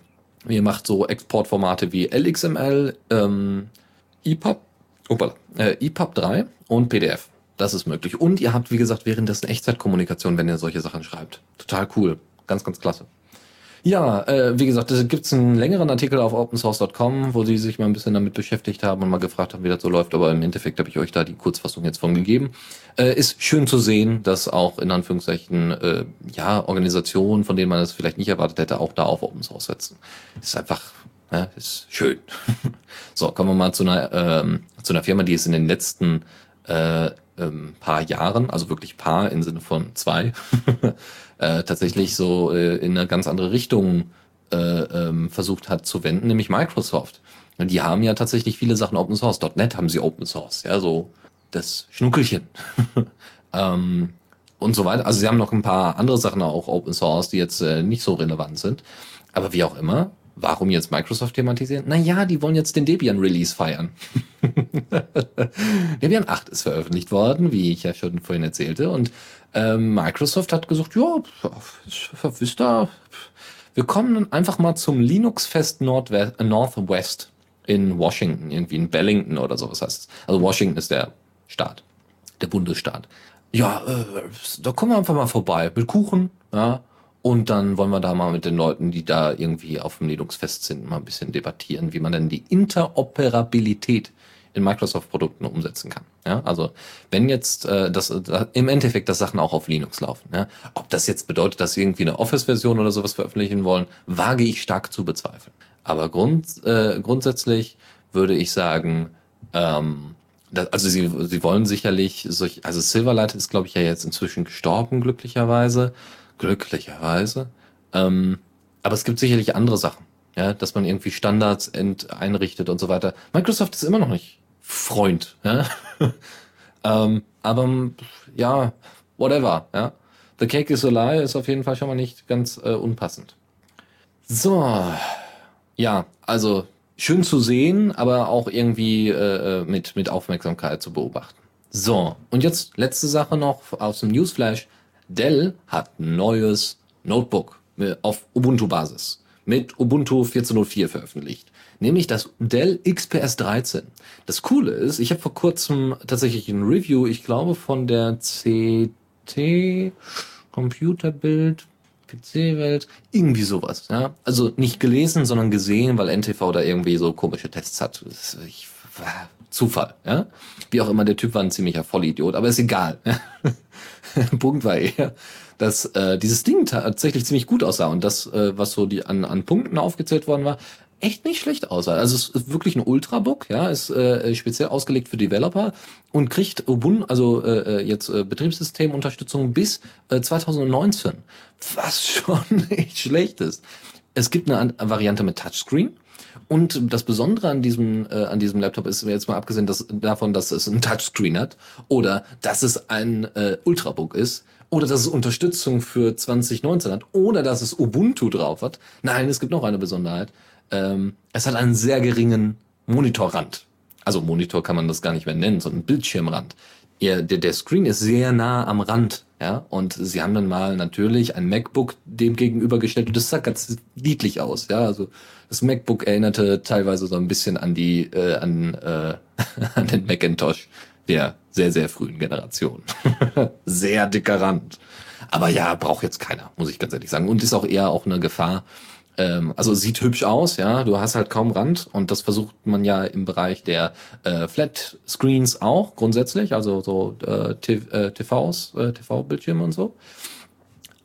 ihr macht so Exportformate wie LXML, ähm, EPUB, opala, äh, EPUB 3 und PDF. Das ist möglich. Und ihr habt, wie gesagt, währenddessen Echtzeitkommunikation, wenn ihr solche Sachen schreibt. Total cool. Ganz, ganz klasse. Ja, äh, wie gesagt, es gibt einen längeren Artikel auf opensource.com, wo sie sich mal ein bisschen damit beschäftigt haben und mal gefragt haben, wie das so läuft. Aber im Endeffekt habe ich euch da die Kurzfassung jetzt von gegeben. Äh, ist schön zu sehen, dass auch in Anführungszeichen äh, ja Organisationen, von denen man es vielleicht nicht erwartet hätte, auch da auf Open Source setzen. Ist einfach ja, ist schön. so, kommen wir mal zu einer, ähm, zu einer Firma, die ist in den letzten äh, ähm, paar Jahren, also wirklich paar im Sinne von zwei, äh, tatsächlich so äh, in eine ganz andere Richtung äh, ähm, versucht hat zu wenden, nämlich Microsoft. Und die haben ja tatsächlich viele Sachen Open Source. .NET haben sie Open Source, ja, so das Schnuckelchen. ähm, und so weiter. Also sie haben noch ein paar andere Sachen auch Open Source, die jetzt äh, nicht so relevant sind. Aber wie auch immer, warum jetzt Microsoft thematisieren? Naja, die wollen jetzt den Debian Release feiern. Debian 8 ist veröffentlicht worden, wie ich ja schon vorhin erzählte. Und ähm, Microsoft hat gesagt, ja, wisst ihr, wir kommen einfach mal zum Linux-Fest Nordwest, Northwest in Washington, irgendwie in Bellington oder sowas heißt Also Washington ist der Staat, der Bundesstaat. Ja, äh, da kommen wir einfach mal vorbei mit Kuchen, ja. Und dann wollen wir da mal mit den Leuten, die da irgendwie auf dem Linux-Fest sind, mal ein bisschen debattieren, wie man denn die Interoperabilität in Microsoft-Produkten umsetzen kann. Ja, also wenn jetzt äh, das äh, im Endeffekt, dass Sachen auch auf Linux laufen. Ja, ob das jetzt bedeutet, dass sie irgendwie eine Office-Version oder sowas veröffentlichen wollen, wage ich stark zu bezweifeln. Aber grund, äh, grundsätzlich würde ich sagen, ähm, das, also sie, sie wollen sicherlich solch, also Silverlight ist, glaube ich, ja jetzt inzwischen gestorben, glücklicherweise, glücklicherweise. Ähm, aber es gibt sicherlich andere Sachen, ja, dass man irgendwie Standards einrichtet und so weiter. Microsoft ist immer noch nicht Freund. Ja? ähm, aber ja, whatever. Ja? The Cake is a Lie ist auf jeden Fall schon mal nicht ganz äh, unpassend. So, ja, also schön zu sehen, aber auch irgendwie äh, äh, mit, mit Aufmerksamkeit zu beobachten. So, und jetzt letzte Sache noch aus dem Newsflash. Dell hat ein neues Notebook auf Ubuntu-Basis mit Ubuntu 14.04 veröffentlicht nämlich das Dell XPS 13. Das Coole ist, ich habe vor kurzem tatsächlich ein Review, ich glaube von der CT Computerbild PC-Welt, irgendwie sowas, ja. Also nicht gelesen, sondern gesehen, weil NTV da irgendwie so komische Tests hat. Ich, Zufall, ja. Wie auch immer, der Typ war ein ziemlicher Vollidiot, aber ist egal. Punkt war eher, dass äh, dieses Ding tatsächlich ziemlich gut aussah und das, äh, was so die an, an Punkten aufgezählt worden war, echt nicht schlecht aus. Also es ist wirklich ein Ultrabook, ja, ist äh, speziell ausgelegt für Developer und kriegt Ubuntu, also äh, äh, jetzt äh, Betriebssystemunterstützung bis äh, 2019, was schon echt schlecht ist. Es gibt eine Variante mit Touchscreen. Und das Besondere an diesem, äh, an diesem Laptop ist jetzt mal abgesehen dass, davon, dass es ein Touchscreen hat oder dass es ein äh, Ultrabook ist oder dass es Unterstützung für 2019 hat oder dass es Ubuntu drauf hat. Nein, es gibt noch eine Besonderheit. Ähm, es hat einen sehr geringen Monitorrand. Also Monitor kann man das gar nicht mehr nennen, sondern Bildschirmrand. Ja, der, der Screen ist sehr nah am Rand, ja, und sie haben dann mal natürlich ein MacBook dem gegenübergestellt und das sah ganz niedlich aus, ja, also das MacBook erinnerte teilweise so ein bisschen an die, äh, an, äh, an den Macintosh der sehr, sehr frühen Generation. sehr dicker Rand. Aber ja, braucht jetzt keiner, muss ich ganz ehrlich sagen. Und ist auch eher auch eine Gefahr. Ähm, also sieht hübsch aus, ja. Du hast halt kaum Rand und das versucht man ja im Bereich der äh, Flat Screens auch grundsätzlich, also so äh, TVs, äh, TV-Bildschirme und so.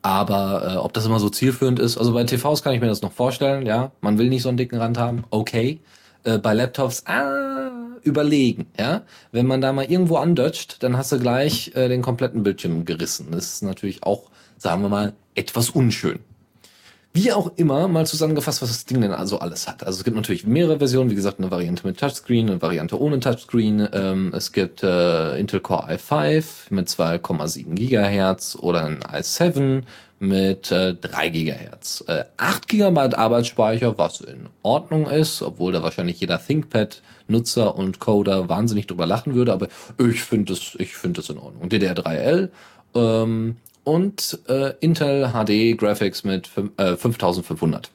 Aber äh, ob das immer so zielführend ist, also bei TVs kann ich mir das noch vorstellen, ja. Man will nicht so einen dicken Rand haben, okay. Äh, bei Laptops, ah, überlegen, ja. Wenn man da mal irgendwo andötscht, dann hast du gleich äh, den kompletten Bildschirm gerissen. Das ist natürlich auch, sagen wir mal, etwas unschön. Wie auch immer, mal zusammengefasst, was das Ding denn also alles hat. Also es gibt natürlich mehrere Versionen, wie gesagt, eine Variante mit Touchscreen, eine Variante ohne Touchscreen. Ähm, es gibt äh, Intel Core i5 mit 2,7 Gigahertz oder ein i7 mit äh, 3 Gigahertz. Äh, 8 Gigabyte Arbeitsspeicher, was in Ordnung ist, obwohl da wahrscheinlich jeder ThinkPad-Nutzer und Coder wahnsinnig drüber lachen würde, aber ich finde es, ich finde es in Ordnung. DDR3L ähm, und äh, Intel HD Graphics mit äh, 5500.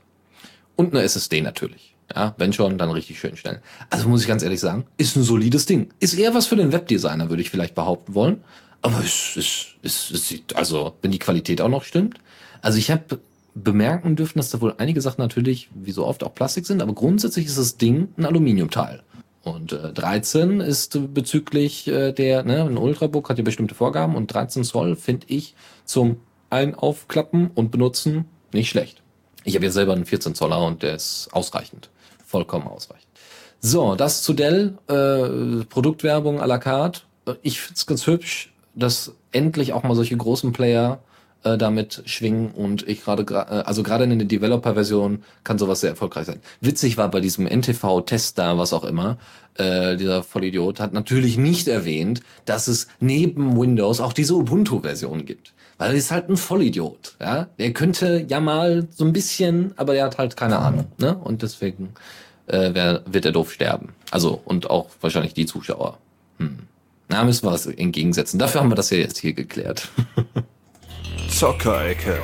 Und eine SSD natürlich. Ja, wenn schon, dann richtig schön schnell. Also muss ich ganz ehrlich sagen, ist ein solides Ding. Ist eher was für den Webdesigner, würde ich vielleicht behaupten wollen. Aber es, es, es, es sieht, also, wenn die Qualität auch noch stimmt. Also ich habe bemerken dürfen, dass da wohl einige Sachen natürlich, wie so oft, auch Plastik sind, aber grundsätzlich ist das Ding ein Aluminiumteil. Und äh, 13 ist bezüglich äh, der, ne, ein Ultrabook hat ja bestimmte Vorgaben und 13 Zoll finde ich zum Ein aufklappen und benutzen nicht schlecht. Ich habe ja selber einen 14 Zoller und der ist ausreichend. Vollkommen ausreichend. So, das zu Dell, äh, Produktwerbung à la carte. Ich find's ganz hübsch, dass endlich auch mal solche großen Player äh, damit schwingen und ich gerade, äh, also gerade in der Developer-Version kann sowas sehr erfolgreich sein. Witzig war bei diesem NTV-Test da, was auch immer, äh, dieser Vollidiot hat natürlich nicht erwähnt, dass es neben Windows auch diese Ubuntu-Version gibt. Weil er ist halt ein Vollidiot, ja. Der könnte ja mal so ein bisschen, aber er hat halt keine Ahnung, ne? Und deswegen äh, wer, wird er doof sterben. Also, und auch wahrscheinlich die Zuschauer. Hm. Na, müssen wir was entgegensetzen. Dafür haben wir das ja jetzt hier geklärt. Zockerecke.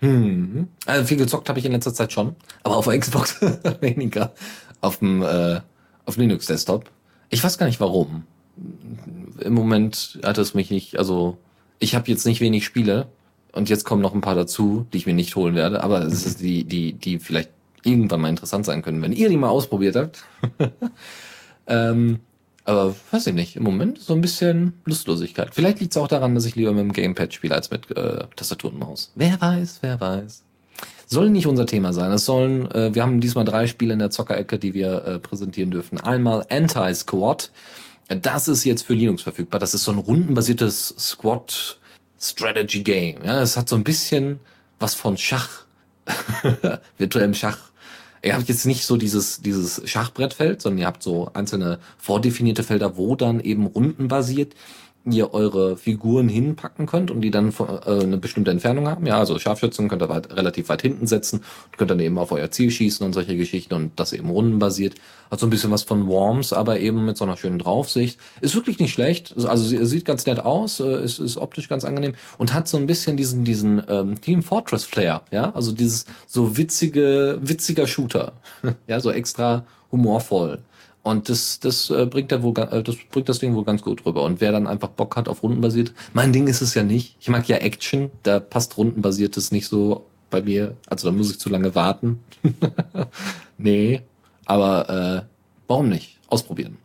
Hm. Also viel gezockt habe ich in letzter Zeit schon, aber auf der Xbox weniger. Auf dem äh, auf Linux Desktop. Ich weiß gar nicht warum. Im Moment hat es mich nicht, also ich habe jetzt nicht wenig Spiele und jetzt kommen noch ein paar dazu, die ich mir nicht holen werde, aber es ist die die die vielleicht irgendwann mal interessant sein können, wenn ihr die mal ausprobiert habt. ähm, aber weiß ich nicht, im Moment so ein bisschen Lustlosigkeit. Vielleicht liegt es auch daran, dass ich lieber mit dem Gamepad spiele als mit äh, Tastatur und Maus. Wer weiß, wer weiß. Soll nicht unser Thema sein. Es sollen, äh, wir haben diesmal drei Spiele in der Zockerecke, die wir äh, präsentieren dürfen. Einmal Anti-Squad. Das ist jetzt für Linux verfügbar. Das ist so ein rundenbasiertes Squad Strategy Game. Ja, es hat so ein bisschen was von Schach. Virtuellem Schach Ihr habt jetzt nicht so dieses, dieses Schachbrettfeld, sondern ihr habt so einzelne vordefinierte Felder, wo dann eben rundenbasiert ihr eure Figuren hinpacken könnt und die dann äh, eine bestimmte Entfernung haben. Ja, also Scharfschützen könnt ihr weit, relativ weit hinten setzen und könnt dann eben auf euer Ziel schießen und solche Geschichten und das eben rundenbasiert. Hat so ein bisschen was von Worms, aber eben mit so einer schönen Draufsicht. Ist wirklich nicht schlecht. Also sie sieht ganz nett aus, äh, ist, ist optisch ganz angenehm und hat so ein bisschen diesen, diesen ähm, Team Fortress Flair. Ja, also dieses so witzige, witziger Shooter. ja, so extra humorvoll. Und das, das äh, bringt er wohl, äh, das bringt das Ding wohl ganz gut rüber. Und wer dann einfach Bock hat auf rundenbasiert, mein Ding ist es ja nicht. Ich mag ja Action, da passt rundenbasiertes nicht so bei mir. Also da muss ich zu lange warten. nee, aber äh, warum nicht? Ausprobieren.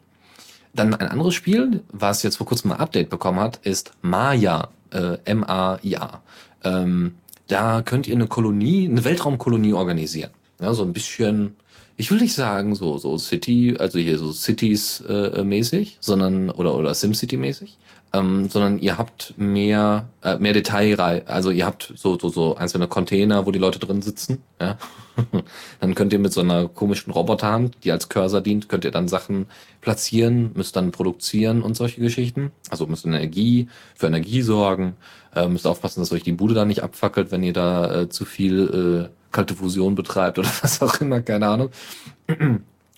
Dann ein anderes Spiel, was jetzt vor kurzem ein Update bekommen hat, ist Maya, äh, M-A-I-A. Ähm, da könnt ihr eine Kolonie, eine Weltraumkolonie organisieren. Ja, so ein bisschen ich will nicht sagen so so City, also hier so Cities äh, mäßig, sondern oder oder SimCity mäßig, ähm, sondern ihr habt mehr äh, mehr Detailrei, also ihr habt so so so einzelne Container, wo die Leute drin sitzen, ja. dann könnt ihr mit so einer komischen Roboterhand, die als Cursor dient, könnt ihr dann Sachen platzieren, müsst dann produzieren und solche Geschichten. Also müsst Energie für Energie sorgen, äh, müsst aufpassen, dass euch die Bude da nicht abfackelt, wenn ihr da äh, zu viel äh, kalte Fusion betreibt oder was auch immer, keine Ahnung.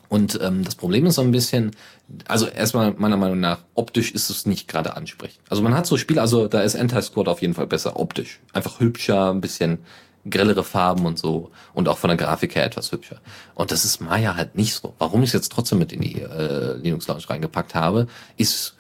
Und ähm, das Problem ist so ein bisschen, also erstmal meiner Meinung nach, optisch ist es nicht gerade ansprechend. Also man hat so Spiele, also da ist Anti-Squad auf jeden Fall besser optisch. Einfach hübscher, ein bisschen, grellere Farben und so und auch von der Grafik her etwas hübscher. Und das ist Maya halt nicht so. Warum ich es jetzt trotzdem mit in die äh, Linux Lounge reingepackt habe, ist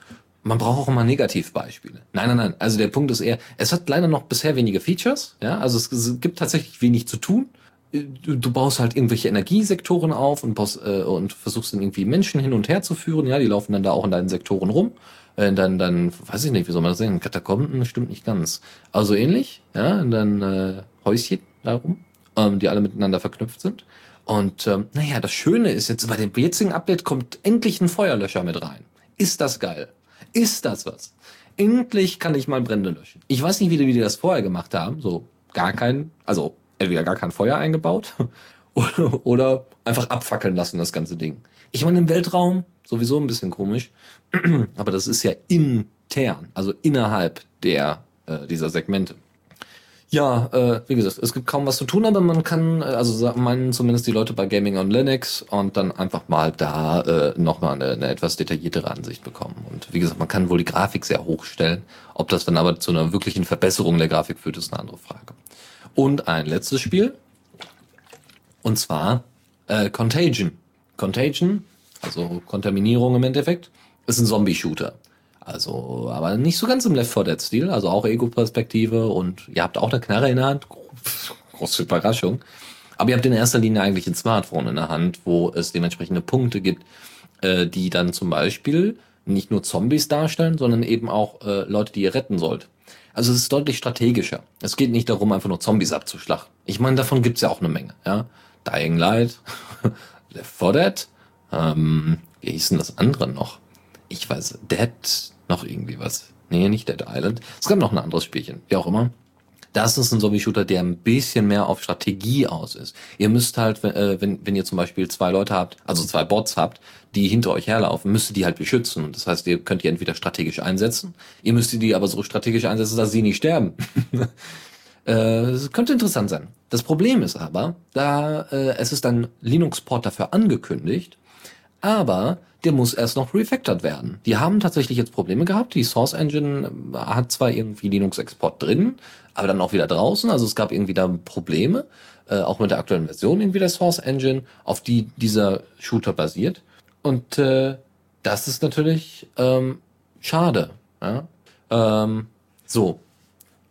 man braucht auch immer Negativbeispiele. Nein, nein, nein. Also der Punkt ist eher, es hat leider noch bisher wenige Features. Ja, also es, gibt tatsächlich wenig zu tun. Du, du baust halt irgendwelche Energiesektoren auf und, baust, äh, und versuchst dann irgendwie Menschen hin und her zu führen. Ja, die laufen dann da auch in deinen Sektoren rum. Äh, dann, dann, weiß ich nicht, wie soll man das sehen? Katakomben stimmt nicht ganz. Also ähnlich. Ja, und dann äh, Häuschen darum, ähm, die alle miteinander verknüpft sind. Und ähm, naja, das Schöne ist jetzt, bei dem jetzigen Update kommt endlich ein Feuerlöscher mit rein. Ist das geil? Ist das was? Endlich kann ich mal Brände löschen. Ich weiß nicht, wie die, wie die das vorher gemacht haben. So gar kein, also entweder gar kein Feuer eingebaut oder, oder einfach abfackeln lassen, das ganze Ding. Ich meine, im Weltraum sowieso ein bisschen komisch, aber das ist ja intern, also innerhalb der, äh, dieser Segmente. Ja, äh, wie gesagt, es gibt kaum was zu tun, aber man kann, äh, also meinen zumindest die Leute bei Gaming on Linux und dann einfach mal da äh, nochmal eine, eine etwas detailliertere Ansicht bekommen. Und wie gesagt, man kann wohl die Grafik sehr hochstellen. Ob das dann aber zu einer wirklichen Verbesserung der Grafik führt, ist eine andere Frage. Und ein letztes Spiel. Und zwar äh, Contagion. Contagion, also Kontaminierung im Endeffekt, ist ein Zombie-Shooter. Also, aber nicht so ganz im Left 4 Dead Stil, also auch Ego-Perspektive und ihr habt auch eine Knarre in der Hand. Große Überraschung. Aber ihr habt in erster Linie eigentlich ein Smartphone in der Hand, wo es dementsprechende Punkte gibt, äh, die dann zum Beispiel nicht nur Zombies darstellen, sondern eben auch äh, Leute, die ihr retten sollt. Also es ist deutlich strategischer. Es geht nicht darum, einfach nur Zombies abzuschlachten. Ich meine, davon gibt's ja auch eine Menge. Ja? Dying Light, Left 4 Dead, ähm, wie hieß denn das andere noch? Ich weiß, Dead, noch irgendwie was. Nee, nicht Dead Island. Es gab noch ein anderes Spielchen, wie auch immer. Das ist ein Zombie-Shooter, der ein bisschen mehr auf Strategie aus ist. Ihr müsst halt, äh, wenn, wenn ihr zum Beispiel zwei Leute habt, also zwei Bots habt, die hinter euch herlaufen, müsst ihr die halt beschützen. Das heißt, ihr könnt die entweder strategisch einsetzen, ihr müsst die aber so strategisch einsetzen, dass sie nicht sterben. äh, das könnte interessant sein. Das Problem ist aber, da äh, es ist ein Linux-Port dafür angekündigt, aber der muss erst noch refactored werden. Die haben tatsächlich jetzt Probleme gehabt. Die Source Engine hat zwar irgendwie Linux-Export drin, aber dann auch wieder draußen. Also es gab irgendwie da Probleme, äh, auch mit der aktuellen Version irgendwie der Source Engine, auf die dieser Shooter basiert. Und äh, das ist natürlich ähm, schade. Ja? Ähm, so.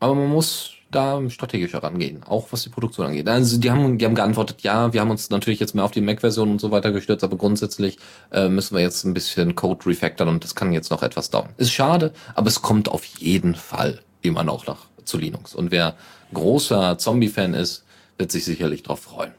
Aber man muss da strategischer rangehen, auch was die Produktion angeht. Also die haben, die haben geantwortet, ja, wir haben uns natürlich jetzt mehr auf die Mac-Version und so weiter gestürzt, aber grundsätzlich äh, müssen wir jetzt ein bisschen Code refactoren und das kann jetzt noch etwas dauern. Ist schade, aber es kommt auf jeden Fall immer noch nach zu Linux. Und wer großer Zombie-Fan ist, wird sich sicherlich drauf freuen.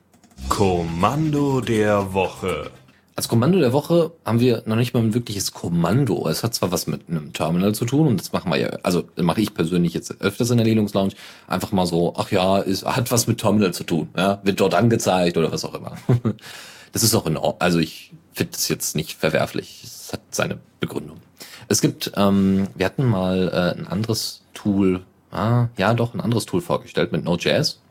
Kommando der Woche. Als Kommando der Woche haben wir noch nicht mal ein wirkliches Kommando. Es hat zwar was mit einem Terminal zu tun und das machen wir ja, also mache ich persönlich jetzt öfters in der Linux Lounge, einfach mal so, ach ja, ist, hat was mit Terminal zu tun, ja, wird dort angezeigt oder was auch immer. Das ist auch in Ordnung. Also ich finde es jetzt nicht verwerflich. Es hat seine Begründung. Es gibt, ähm, wir hatten mal äh, ein anderes Tool, ah, ja doch, ein anderes Tool vorgestellt mit Node.js.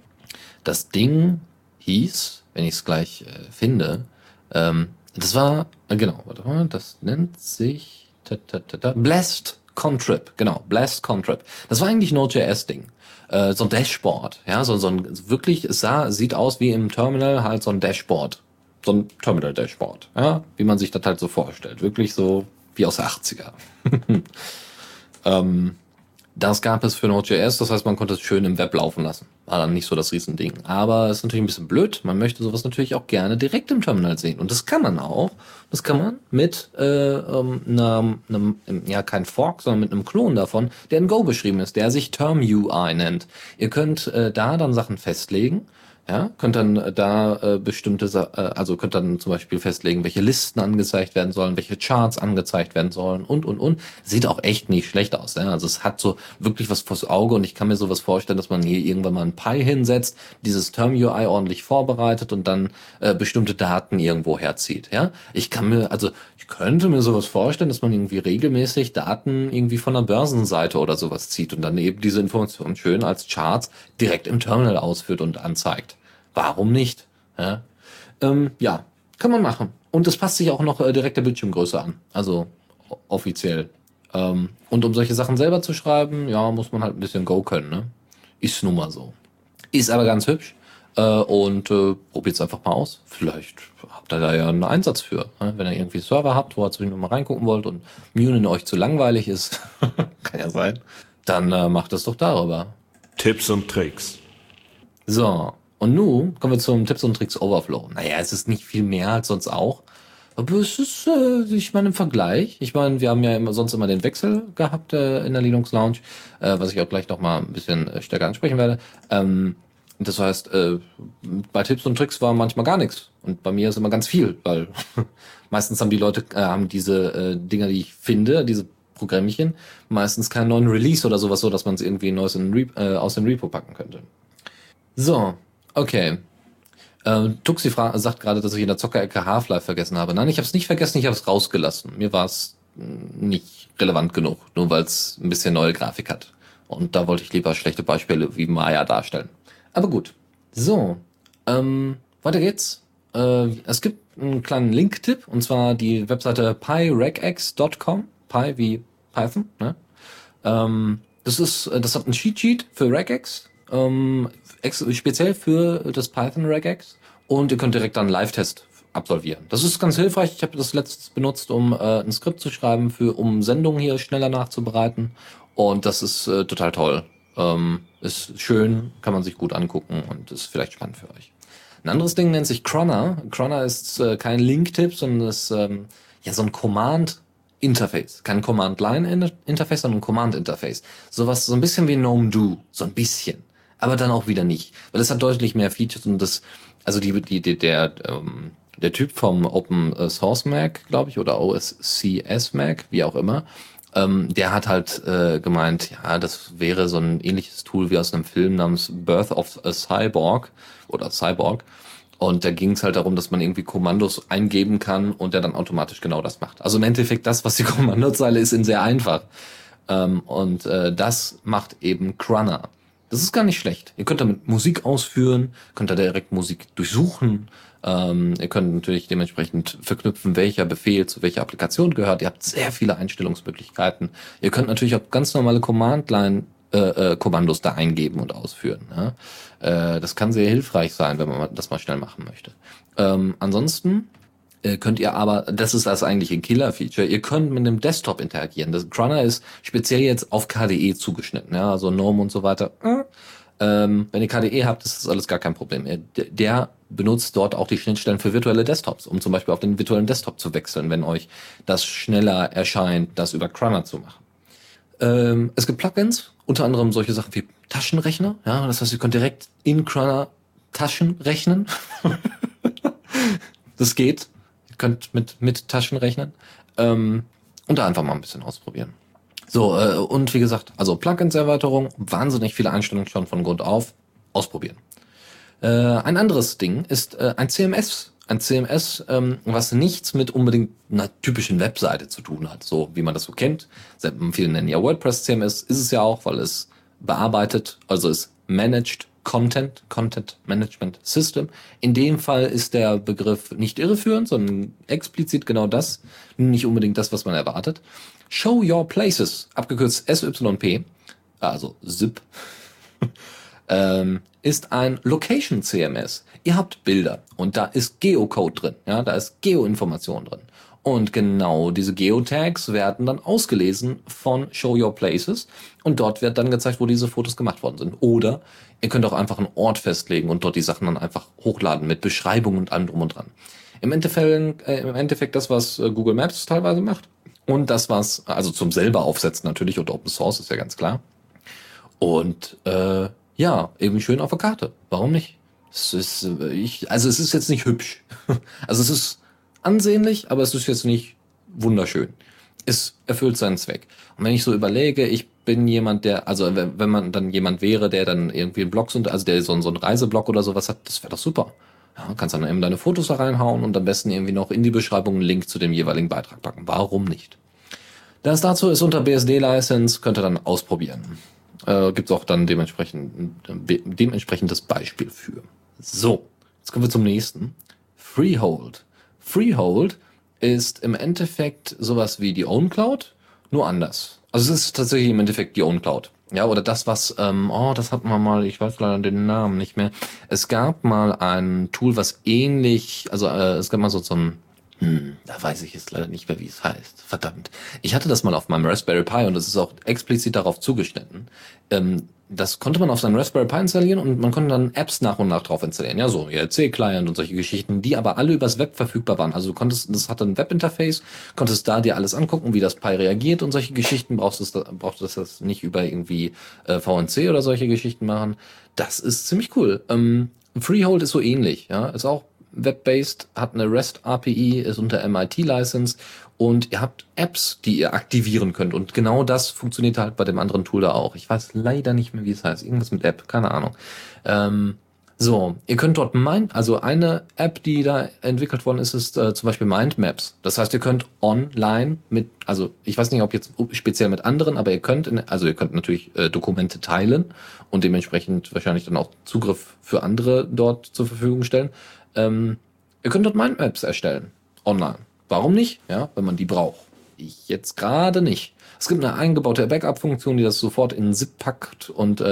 Das Ding hieß, wenn ich es gleich äh, finde, ähm, das war, genau, warte mal, das nennt sich ta, ta, ta, ta, Blast Contrib, genau, Blast Contrib. Das war eigentlich Node.js-Ding. Äh, so ein Dashboard, ja, so, so ein wirklich, es sah, sieht aus wie im Terminal halt so ein Dashboard. So ein Terminal-Dashboard, ja, wie man sich das halt so vorstellt. Wirklich so wie aus der 80er. ähm, das gab es für Node.js, das heißt, man konnte es schön im Web laufen lassen. War dann nicht so das Riesending. Aber es ist natürlich ein bisschen blöd. Man möchte sowas natürlich auch gerne direkt im Terminal sehen. Und das kann man auch. Das kann man mit äh, ähm, einem, einem, ja kein Fork, sondern mit einem Klon davon, der in Go beschrieben ist, der sich Term UI nennt. Ihr könnt äh, da dann Sachen festlegen ja, könnt dann äh, da äh, bestimmte, äh, also könnt dann zum Beispiel festlegen, welche Listen angezeigt werden sollen, welche Charts angezeigt werden sollen und und und. Sieht auch echt nicht schlecht aus. Ja? Also es hat so wirklich was vors Auge und ich kann mir sowas vorstellen, dass man hier irgendwann mal ein Pi hinsetzt, dieses Term UI ordentlich vorbereitet und dann äh, bestimmte Daten irgendwo herzieht. Ja, ich kann mir, also ich könnte mir sowas vorstellen, dass man irgendwie regelmäßig Daten irgendwie von der Börsenseite oder sowas zieht und dann eben diese Informationen schön als Charts direkt im Terminal ausführt und anzeigt. Warum nicht? Ja, ähm, ja kann man machen. Und das passt sich auch noch äh, direkt der Bildschirmgröße an. Also offiziell. Ähm, und um solche Sachen selber zu schreiben, ja, muss man halt ein bisschen Go können. Ne? Ist nun mal so. Ist aber ganz hübsch. Äh, und äh, probiert es einfach mal aus. Vielleicht habt ihr da ja einen Einsatz für. Ne? Wenn ihr irgendwie Server habt, wo ihr zwischendurch mal reingucken wollt und Munin euch zu langweilig ist, kann ja sein, dann äh, macht es doch darüber. Tipps und Tricks. So, und nun kommen wir zum Tipps und Tricks Overflow. Naja, es ist nicht viel mehr als sonst auch. Aber es ist, äh, ich meine, im Vergleich. Ich meine, wir haben ja immer, sonst immer den Wechsel gehabt äh, in der Linux Lounge, äh, was ich auch gleich noch mal ein bisschen äh, stärker ansprechen werde. Ähm, das heißt, äh, bei Tipps und Tricks war manchmal gar nichts. Und bei mir ist immer ganz viel, weil meistens haben die Leute, äh, haben diese äh, Dinger, die ich finde, diese Programmchen, meistens keinen neuen Release oder sowas, so dass man es irgendwie neues in äh, aus dem Repo packen könnte. So, okay. Äh, Tuxi sagt gerade, dass ich in der Zockerecke Half-Life vergessen habe. Nein, ich habe es nicht vergessen, ich habe es rausgelassen. Mir war es nicht relevant genug, nur weil es ein bisschen neue Grafik hat. Und da wollte ich lieber schlechte Beispiele wie Maya darstellen. Aber gut. So, ähm, weiter geht's. Äh, es gibt einen kleinen Link-Tipp, und zwar die Webseite pyregx.com. Py wie Python, ne? Ähm, das ist, das hat ein Cheat Sheet für regex, ähm, speziell für das Python regex. Und ihr könnt direkt dann Live-Test absolvieren. Das ist ganz hilfreich. Ich habe das letztes benutzt, um äh, ein Skript zu schreiben, für um Sendungen hier schneller nachzubereiten. Und das ist äh, total toll. Ähm, ist schön, kann man sich gut angucken und ist vielleicht spannend für euch. Ein anderes Ding nennt sich Cronner. Cronner ist äh, kein Link-Tipp, sondern ist ähm, ja so ein Command-Interface. Kein Command-Line-Interface, sondern ein Command-Interface. Sowas, so ein bisschen wie GNOME Do. So ein bisschen. Aber dann auch wieder nicht. Weil es hat deutlich mehr Features und das, also die, die, die der, ähm, der Typ vom Open Source Mac, glaube ich, oder OSCS Mac, wie auch immer, ähm, der hat halt äh, gemeint, ja, das wäre so ein ähnliches Tool wie aus einem Film namens Birth of a Cyborg oder Cyborg. Und da ging es halt darum, dass man irgendwie Kommandos eingeben kann und der dann automatisch genau das macht. Also im Endeffekt das, was die Kommandozeile ist, in sehr einfach. Ähm, und äh, das macht eben Crunner. Das ist gar nicht schlecht. Ihr könnt damit Musik ausführen, könnt da direkt Musik durchsuchen, ähm, ihr könnt natürlich dementsprechend verknüpfen, welcher Befehl zu welcher Applikation gehört. Ihr habt sehr viele Einstellungsmöglichkeiten. Ihr könnt natürlich auch ganz normale Command-Line äh, äh, Kommandos da eingeben und ausführen. Ja? Äh, das kann sehr hilfreich sein, wenn man das mal schnell machen möchte. Ähm, ansonsten könnt ihr aber, das ist das eigentliche Killer-Feature, ihr könnt mit dem Desktop interagieren. Das Crunner ist speziell jetzt auf KDE zugeschnitten, ja, also GNOME und so weiter. Ähm, wenn ihr KDE habt, ist das alles gar kein Problem. Der benutzt dort auch die Schnittstellen für virtuelle Desktops, um zum Beispiel auf den virtuellen Desktop zu wechseln, wenn euch das schneller erscheint, das über Crunner zu machen. Ähm, es gibt Plugins, unter anderem solche Sachen wie Taschenrechner. Ja, das heißt, ihr könnt direkt in Crunner Taschen rechnen. das geht. Könnt mit, mit Taschen rechnen. Ähm, und da einfach mal ein bisschen ausprobieren. So, äh, und wie gesagt, also Plugins-Erweiterung, wahnsinnig viele Einstellungen schon von Grund auf. Ausprobieren. Äh, ein anderes Ding ist äh, ein CMS. Ein CMS, ähm, was nichts mit unbedingt einer typischen Webseite zu tun hat, so wie man das so kennt. Viele nennen ja WordPress CMS, ist es ja auch, weil es bearbeitet, also es managed Content, Content Management System. In dem Fall ist der Begriff nicht irreführend, sondern explizit genau das, nicht unbedingt das, was man erwartet. Show Your Places, abgekürzt SYP, also ZIP, ähm, ist ein Location CMS. Ihr habt Bilder und da ist Geocode drin, ja, da ist Geoinformation drin. Und genau diese Geotags werden dann ausgelesen von Show Your Places und dort wird dann gezeigt, wo diese Fotos gemacht worden sind. Oder ihr könnt auch einfach einen Ort festlegen und dort die Sachen dann einfach hochladen mit Beschreibung und allem drum und dran. Im Endeffekt, äh, im Endeffekt das, was äh, Google Maps teilweise macht. Und das, was, also zum selber aufsetzen natürlich und Open Source ist ja ganz klar. Und äh, ja, eben schön auf der Karte. Warum nicht? Es ist, äh, ich, also es ist jetzt nicht hübsch. Also es ist ansehnlich, aber es ist jetzt nicht wunderschön. Es erfüllt seinen Zweck. Und wenn ich so überlege, ich bin jemand, der, also wenn man dann jemand wäre, der dann irgendwie einen Blog, also der so, so einen Reiseblog oder sowas hat, das wäre doch super. Ja, kannst dann eben deine Fotos da reinhauen und am besten irgendwie noch in die Beschreibung einen Link zu dem jeweiligen Beitrag packen. Warum nicht? Das dazu ist unter BSD-License, könnt ihr dann ausprobieren. Äh, Gibt es auch dann dementsprechend dementsprechendes Beispiel für. So, jetzt kommen wir zum nächsten. Freehold. Freehold ist im Endeffekt sowas wie die OwnCloud, nur anders. Also es ist tatsächlich im Endeffekt die OwnCloud. Ja, oder das, was, ähm, oh, das hatten wir mal, ich weiß leider den Namen nicht mehr. Es gab mal ein Tool, was ähnlich, also äh, es gab mal so, so ein, hm, da weiß ich jetzt leider nicht mehr, wie es heißt. Verdammt. Ich hatte das mal auf meinem Raspberry Pi und es ist auch explizit darauf zugeschnitten. Ähm, das konnte man auf seinem Raspberry Pi installieren und man konnte dann Apps nach und nach drauf installieren. Ja, so ELC-Client und solche Geschichten, die aber alle übers Web verfügbar waren. Also du konntest, das hatte ein Webinterface, konntest da dir alles angucken, wie das Pi reagiert und solche Geschichten. Brauchst du brauchst du das nicht über irgendwie äh, VNC oder solche Geschichten machen. Das ist ziemlich cool. Ähm, Freehold ist so ähnlich, ja, ist auch web-based, hat eine REST API, ist unter MIT License und ihr habt Apps, die ihr aktivieren könnt. Und genau das funktioniert halt bei dem anderen Tool da auch. Ich weiß leider nicht mehr, wie es heißt. Irgendwas mit App, keine Ahnung. Ähm, so, ihr könnt dort Mind, also eine App, die da entwickelt worden ist, ist äh, zum Beispiel Mindmaps. Das heißt, ihr könnt online mit, also ich weiß nicht, ob jetzt speziell mit anderen, aber ihr könnt, in, also ihr könnt natürlich äh, Dokumente teilen und dementsprechend wahrscheinlich dann auch Zugriff für andere dort zur Verfügung stellen. Ähm, ihr könnt dort Mindmaps erstellen, online. Warum nicht? Ja, wenn man die braucht. Ich jetzt gerade nicht. Es gibt eine eingebaute Backup-Funktion, die das sofort in ZIP packt und äh,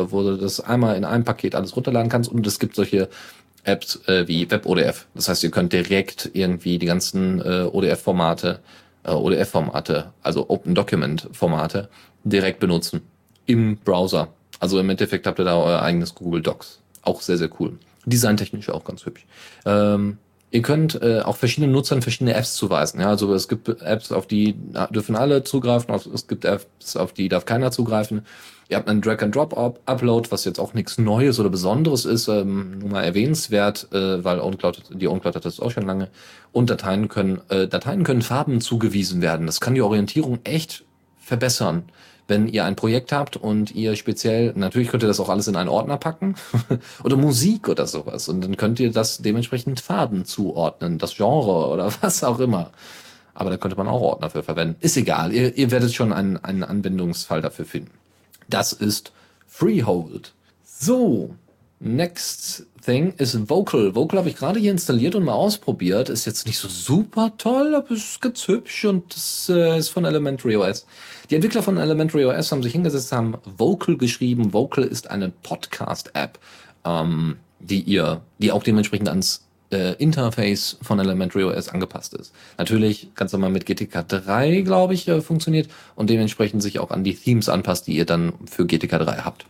äh, wo du das einmal in einem Paket alles runterladen kannst. Und es gibt solche Apps äh, wie WebODF. Das heißt, ihr könnt direkt irgendwie die ganzen äh, ODF-Formate, äh, ODF-Formate, also Open Document-Formate, direkt benutzen im Browser. Also im Endeffekt habt ihr da euer eigenes Google Docs. Auch sehr, sehr cool. Designtechnisch auch ganz hübsch. Ähm, Ihr könnt äh, auch verschiedenen Nutzern verschiedene Apps zuweisen. Ja, also es gibt Apps, auf die dürfen alle zugreifen, es gibt Apps, auf die darf keiner zugreifen. Ihr habt einen Drag-and-Drop-Upload, was jetzt auch nichts Neues oder Besonderes ist, ähm, nur mal erwähnenswert, äh, weil OwnCloud, die OwnCloud hat das auch schon lange. Und Dateien können, äh, Dateien können Farben zugewiesen werden. Das kann die Orientierung echt verbessern wenn ihr ein Projekt habt und ihr speziell, natürlich könnt ihr das auch alles in einen Ordner packen oder Musik oder sowas und dann könnt ihr das dementsprechend Farben zuordnen, das Genre oder was auch immer. Aber da könnte man auch Ordner für verwenden. Ist egal, ihr, ihr werdet schon einen, einen Anwendungsfall dafür finden. Das ist Freehold. So, Next thing ist Vocal. Vocal habe ich gerade hier installiert und mal ausprobiert. Ist jetzt nicht so super toll, aber ist ganz hübsch und es äh, ist von Elementary OS. Die Entwickler von Elementary OS haben sich hingesetzt, haben Vocal geschrieben. Vocal ist eine Podcast-App, ähm, die ihr, die auch dementsprechend ans äh, Interface von Elementary OS angepasst ist. Natürlich ganz normal mit GTK 3, glaube ich, äh, funktioniert und dementsprechend sich auch an die Themes anpasst, die ihr dann für GTK 3 habt.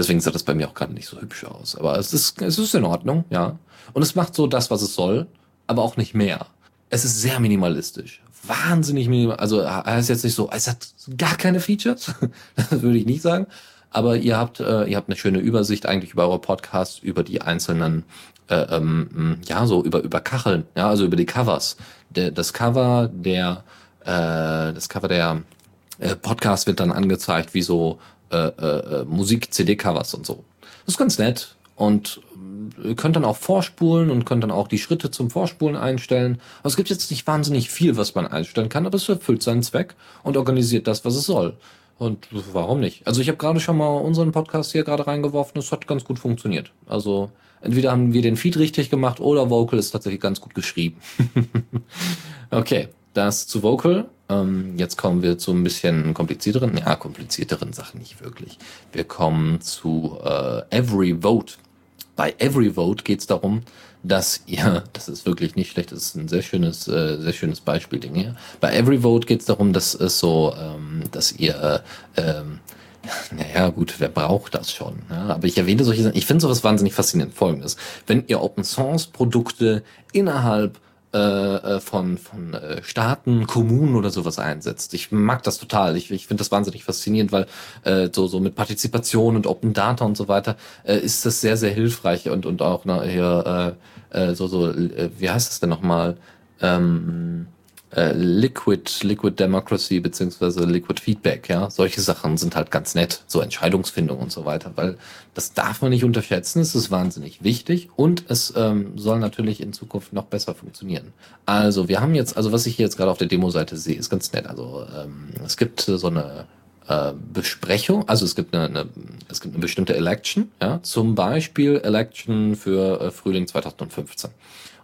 Deswegen sah das bei mir auch gerade nicht so hübsch aus. Aber es ist, es ist in Ordnung, ja. Und es macht so das, was es soll, aber auch nicht mehr. Es ist sehr minimalistisch. Wahnsinnig minimal. Also er ist jetzt nicht so, es hat gar keine Features. das würde ich nicht sagen. Aber ihr habt, äh, ihr habt eine schöne Übersicht eigentlich über eure Podcasts, über die einzelnen, äh, ähm, ja, so über, über Kacheln, ja, also über die Covers. Der, das Cover der, äh, das Cover der äh, Podcast wird dann angezeigt, wie so äh, äh, Musik-CD-Covers und so. Das ist ganz nett. Und ihr könnt dann auch vorspulen und könnt dann auch die Schritte zum Vorspulen einstellen. Aber es gibt jetzt nicht wahnsinnig viel, was man einstellen kann, aber es erfüllt seinen Zweck und organisiert das, was es soll. Und warum nicht? Also ich habe gerade schon mal unseren Podcast hier gerade reingeworfen, es hat ganz gut funktioniert. Also entweder haben wir den Feed richtig gemacht oder Vocal ist tatsächlich ganz gut geschrieben. okay, das zu Vocal. Ähm, jetzt kommen wir zu ein bisschen komplizierteren, ja, komplizierteren Sachen nicht wirklich. Wir kommen zu äh, Every Vote. Bei Every Vote geht es darum, dass ihr, das ist wirklich nicht schlecht, das ist ein sehr schönes, äh, sehr schönes Beispiel, Ding hier. Bei Every Vote geht es darum, dass es so, ähm, dass ihr, äh, ähm, naja, gut, wer braucht das schon? Ja? Aber ich erwähne solche Sachen. Ich finde sowas wahnsinnig faszinierend. Folgendes. Wenn ihr Open Source Produkte innerhalb äh, äh, von, von äh, Staaten, Kommunen oder sowas einsetzt. Ich mag das total. Ich, ich finde das wahnsinnig faszinierend, weil äh, so, so mit Partizipation und Open Data und so weiter äh, ist das sehr, sehr hilfreich und, und auch na, hier äh, äh, so, so, äh, wie heißt das denn nochmal? Ähm, äh, Liquid, Liquid Democracy beziehungsweise Liquid Feedback, ja, solche Sachen sind halt ganz nett, so Entscheidungsfindung und so weiter, weil das darf man nicht unterschätzen, es ist wahnsinnig wichtig und es ähm, soll natürlich in Zukunft noch besser funktionieren. Also wir haben jetzt, also was ich hier jetzt gerade auf der Demo-Seite sehe, ist ganz nett. Also ähm, es gibt so eine äh, Besprechung, also es gibt eine, eine, es gibt eine bestimmte Election, ja, zum Beispiel Election für äh, Frühling 2015.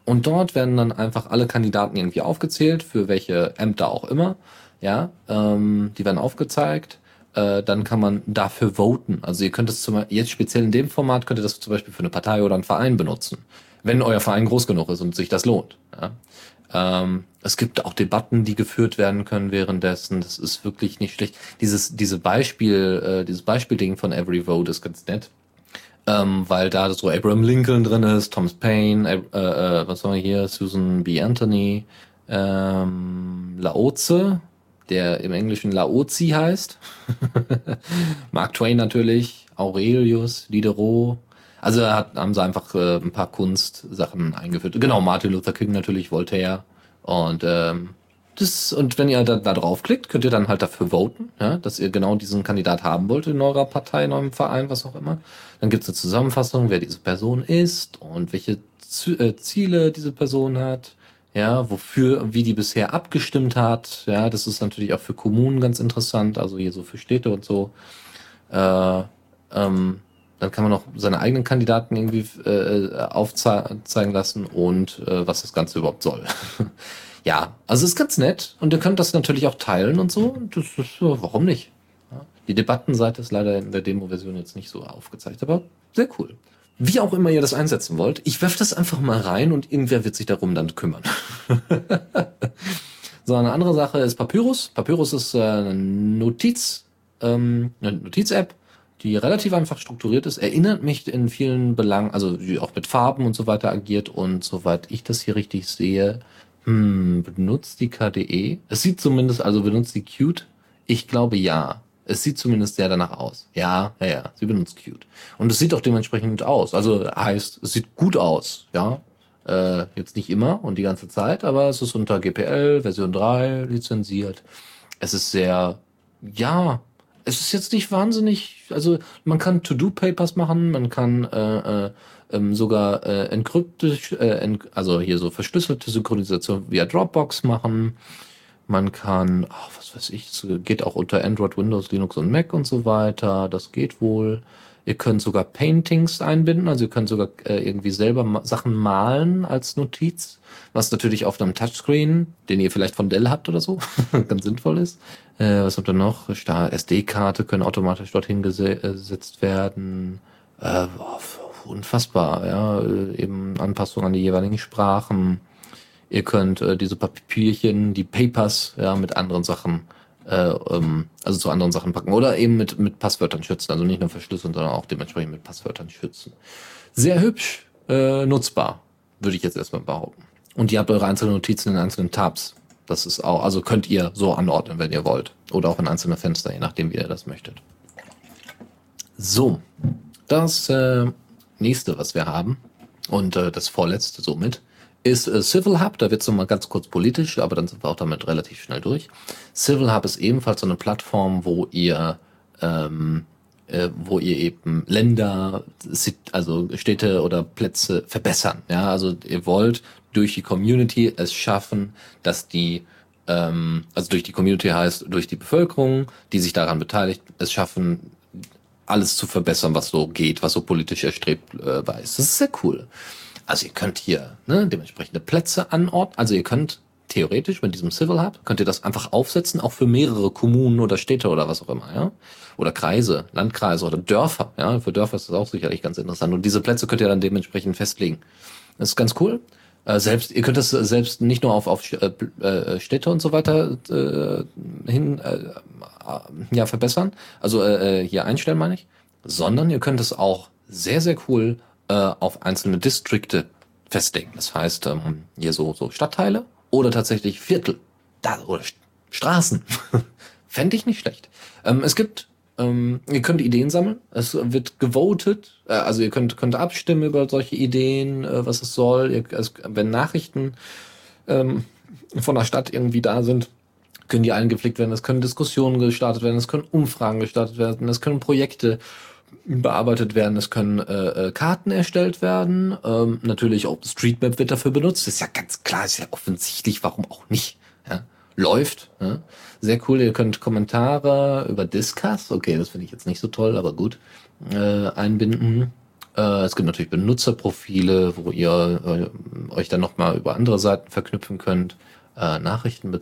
Und dort werden dann einfach alle Kandidaten irgendwie aufgezählt, für welche Ämter auch immer. Ja, ähm, die werden aufgezeigt. äh, dann kann man dafür voten. Also ihr könnt es zum jetzt speziell in dem Format könnt ihr das zum Beispiel für eine Partei oder einen Verein benutzen, wenn euer Verein groß genug ist und sich das lohnt. Ja? Ähm, es gibt auch Debatten, die geführt werden können währenddessen. Das ist wirklich nicht schlecht. Dieses diese Beispiel äh, dieses Beispielding von Every Vote ist ganz nett. Ähm, weil da so Abraham Lincoln drin ist, Thomas Paine, äh, äh, was haben wir hier, Susan B. Anthony, ähm, Laoze, der im Englischen Laozi heißt. Mark Twain natürlich, Aurelius, Diderot. Also hat, haben sie einfach äh, ein paar Kunstsachen eingeführt. Genau, Martin Luther King natürlich, Voltaire. Und ähm, das, und wenn ihr da, da draufklickt, könnt ihr dann halt dafür voten, ja, dass ihr genau diesen Kandidat haben wollt in eurer Partei, in eurem Verein, was auch immer. Dann gibt's eine Zusammenfassung, wer diese Person ist und welche äh, Ziele diese Person hat ja, wofür, wie die bisher abgestimmt hat. Ja, das ist natürlich auch für Kommunen ganz interessant, also hier so für Städte und so. Äh, ähm, dann kann man noch seine eigenen Kandidaten irgendwie äh, aufzeigen lassen und äh, was das Ganze überhaupt soll. ja, also ist ganz nett und ihr könnt das natürlich auch teilen und so. Das ist, warum nicht? Die Debattenseite ist leider in der Demo-Version jetzt nicht so aufgezeigt, aber sehr cool. Wie auch immer ihr das einsetzen wollt, ich werfe das einfach mal rein und irgendwer wird sich darum dann kümmern. so, eine andere Sache ist Papyrus. Papyrus ist äh, eine Notiz, ähm, eine Notiz-App, die relativ einfach strukturiert ist, erinnert mich in vielen Belangen, also die auch mit Farben und so weiter agiert und soweit ich das hier richtig sehe, hm, benutzt die KDE. Es sieht zumindest, also benutzt die Qt. Ich glaube ja. Es sieht zumindest sehr danach aus. Ja, ja, ja, sie benutzt Qt. Und es sieht auch dementsprechend aus. Also heißt, es sieht gut aus, ja. Äh, jetzt nicht immer und die ganze Zeit, aber es ist unter GPL Version 3 lizenziert. Es ist sehr, ja, es ist jetzt nicht wahnsinnig, also man kann To-Do-Papers machen, man kann äh, äh, ähm, sogar äh, encryptisch, äh, en also hier so verschlüsselte Synchronisation via Dropbox machen. Man kann, ach, was weiß ich, geht auch unter Android, Windows, Linux und Mac und so weiter. Das geht wohl. Ihr könnt sogar Paintings einbinden, also ihr könnt sogar äh, irgendwie selber ma Sachen malen als Notiz, was natürlich auf einem Touchscreen, den ihr vielleicht von Dell habt oder so, ganz sinnvoll ist. Äh, was habt ihr noch? SD-Karte können automatisch dorthin gesetzt werden. Äh, unfassbar, ja, äh, eben Anpassung an die jeweiligen Sprachen. Ihr könnt äh, diese Papierchen, die Papers, ja, mit anderen Sachen, äh, ähm, also zu anderen Sachen packen. Oder eben mit, mit Passwörtern schützen. Also nicht nur verschlüsseln, sondern auch dementsprechend mit Passwörtern schützen. Sehr hübsch, äh, nutzbar, würde ich jetzt erstmal behaupten. Und ihr habt eure einzelnen Notizen in einzelnen Tabs. Das ist auch, also könnt ihr so anordnen, wenn ihr wollt. Oder auch in einzelne Fenster, je nachdem, wie ihr das möchtet. So, das äh, nächste, was wir haben, und äh, das vorletzte somit, ist äh, Civil Hub, da wird es nochmal ganz kurz politisch, aber dann sind wir auch damit relativ schnell durch. Civil Hub ist ebenfalls so eine Plattform, wo ihr ähm, äh, wo ihr eben Länder, also Städte oder Plätze verbessern. Ja, also ihr wollt durch die Community es schaffen, dass die ähm, also durch die Community heißt durch die Bevölkerung, die sich daran beteiligt, es schaffen, alles zu verbessern, was so geht, was so politisch erstrebbar ist. Das ist sehr cool. Also ihr könnt hier ne, dementsprechende Plätze anordnen. Also ihr könnt theoretisch mit diesem Civil Hub, könnt ihr das einfach aufsetzen, auch für mehrere Kommunen oder Städte oder was auch immer, ja. Oder Kreise, Landkreise oder Dörfer, ja. Für Dörfer ist das auch sicherlich ganz interessant. Und diese Plätze könnt ihr dann dementsprechend festlegen. Das ist ganz cool. Äh, selbst, ihr könnt das selbst nicht nur auf, auf äh, äh Städte und so weiter äh, hin äh, ja, verbessern, also äh, hier einstellen meine ich, sondern ihr könnt es auch sehr, sehr cool äh, auf einzelne Distrikte festlegen. Das heißt, ähm, hier so, so Stadtteile oder tatsächlich Viertel da, oder Straßen. Fände ich nicht schlecht. Ähm, es gibt, ähm, ihr könnt Ideen sammeln. Es wird gewotet. Äh, also ihr könnt, könnt abstimmen über solche Ideen, äh, was es soll. Ihr, es, wenn Nachrichten ähm, von der Stadt irgendwie da sind, können die eingepflegt werden. Es können Diskussionen gestartet werden. Es können Umfragen gestartet werden. Es können Projekte bearbeitet werden. Es können äh, äh, Karten erstellt werden. Ähm, natürlich OpenStreetMap wird dafür benutzt. Das ist ja ganz klar, ist ja offensichtlich, warum auch nicht. Läuft. Ja? Sehr cool. Ihr könnt Kommentare über Discuss, okay, das finde ich jetzt nicht so toll, aber gut, äh, einbinden. Äh, es gibt natürlich Benutzerprofile, wo ihr äh, euch dann nochmal über andere Seiten verknüpfen könnt. äh, Nachrichten